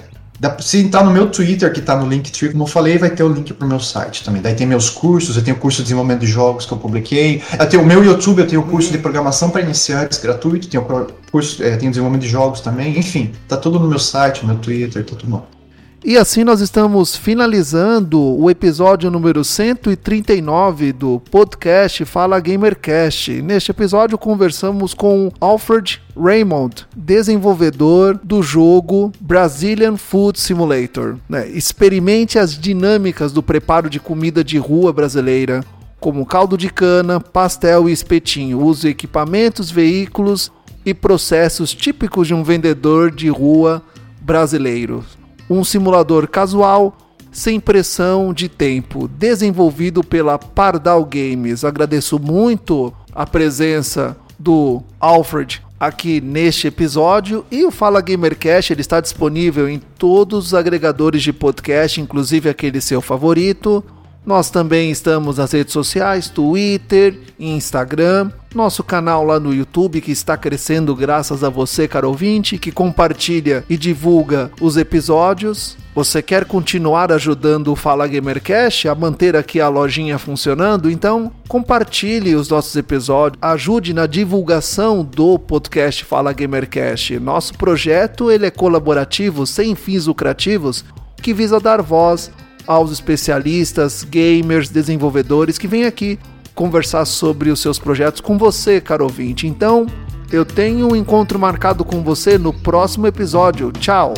se entrar no meu Twitter, que está no Linktree, como eu falei, vai ter o link para o meu site também. Daí tem meus cursos, eu tenho curso de desenvolvimento de jogos que eu publiquei. Eu tenho o meu YouTube, eu tenho curso de programação para iniciantes gratuito, tenho curso, é, tenho desenvolvimento de jogos também. Enfim, tá tudo no meu site, no meu Twitter, tá tudo bom. E assim nós estamos finalizando o episódio número 139 do podcast Fala Gamercast. Neste episódio conversamos com Alfred Raymond, desenvolvedor do jogo Brazilian Food Simulator. Né? Experimente as dinâmicas do preparo de comida de rua brasileira, como caldo de cana, pastel e espetinho. Use equipamentos, veículos e processos típicos de um vendedor de rua brasileiro um simulador casual sem pressão de tempo, desenvolvido pela Pardal Games. Agradeço muito a presença do Alfred aqui neste episódio e o Fala Gamercast ele está disponível em todos os agregadores de podcast, inclusive aquele seu favorito. Nós também estamos nas redes sociais, Twitter, Instagram, nosso canal lá no YouTube que está crescendo graças a você, caro ouvinte, que compartilha e divulga os episódios. Você quer continuar ajudando o Fala Gamercast a manter aqui a lojinha funcionando? Então, compartilhe os nossos episódios, ajude na divulgação do podcast Fala Gamercast. Nosso projeto ele é colaborativo, sem fins lucrativos, que visa dar voz aos especialistas, gamers, desenvolvedores que vêm aqui conversar sobre os seus projetos com você, caro ouvinte. Então, eu tenho um encontro marcado com você no próximo episódio. Tchau!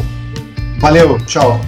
Valeu, tchau!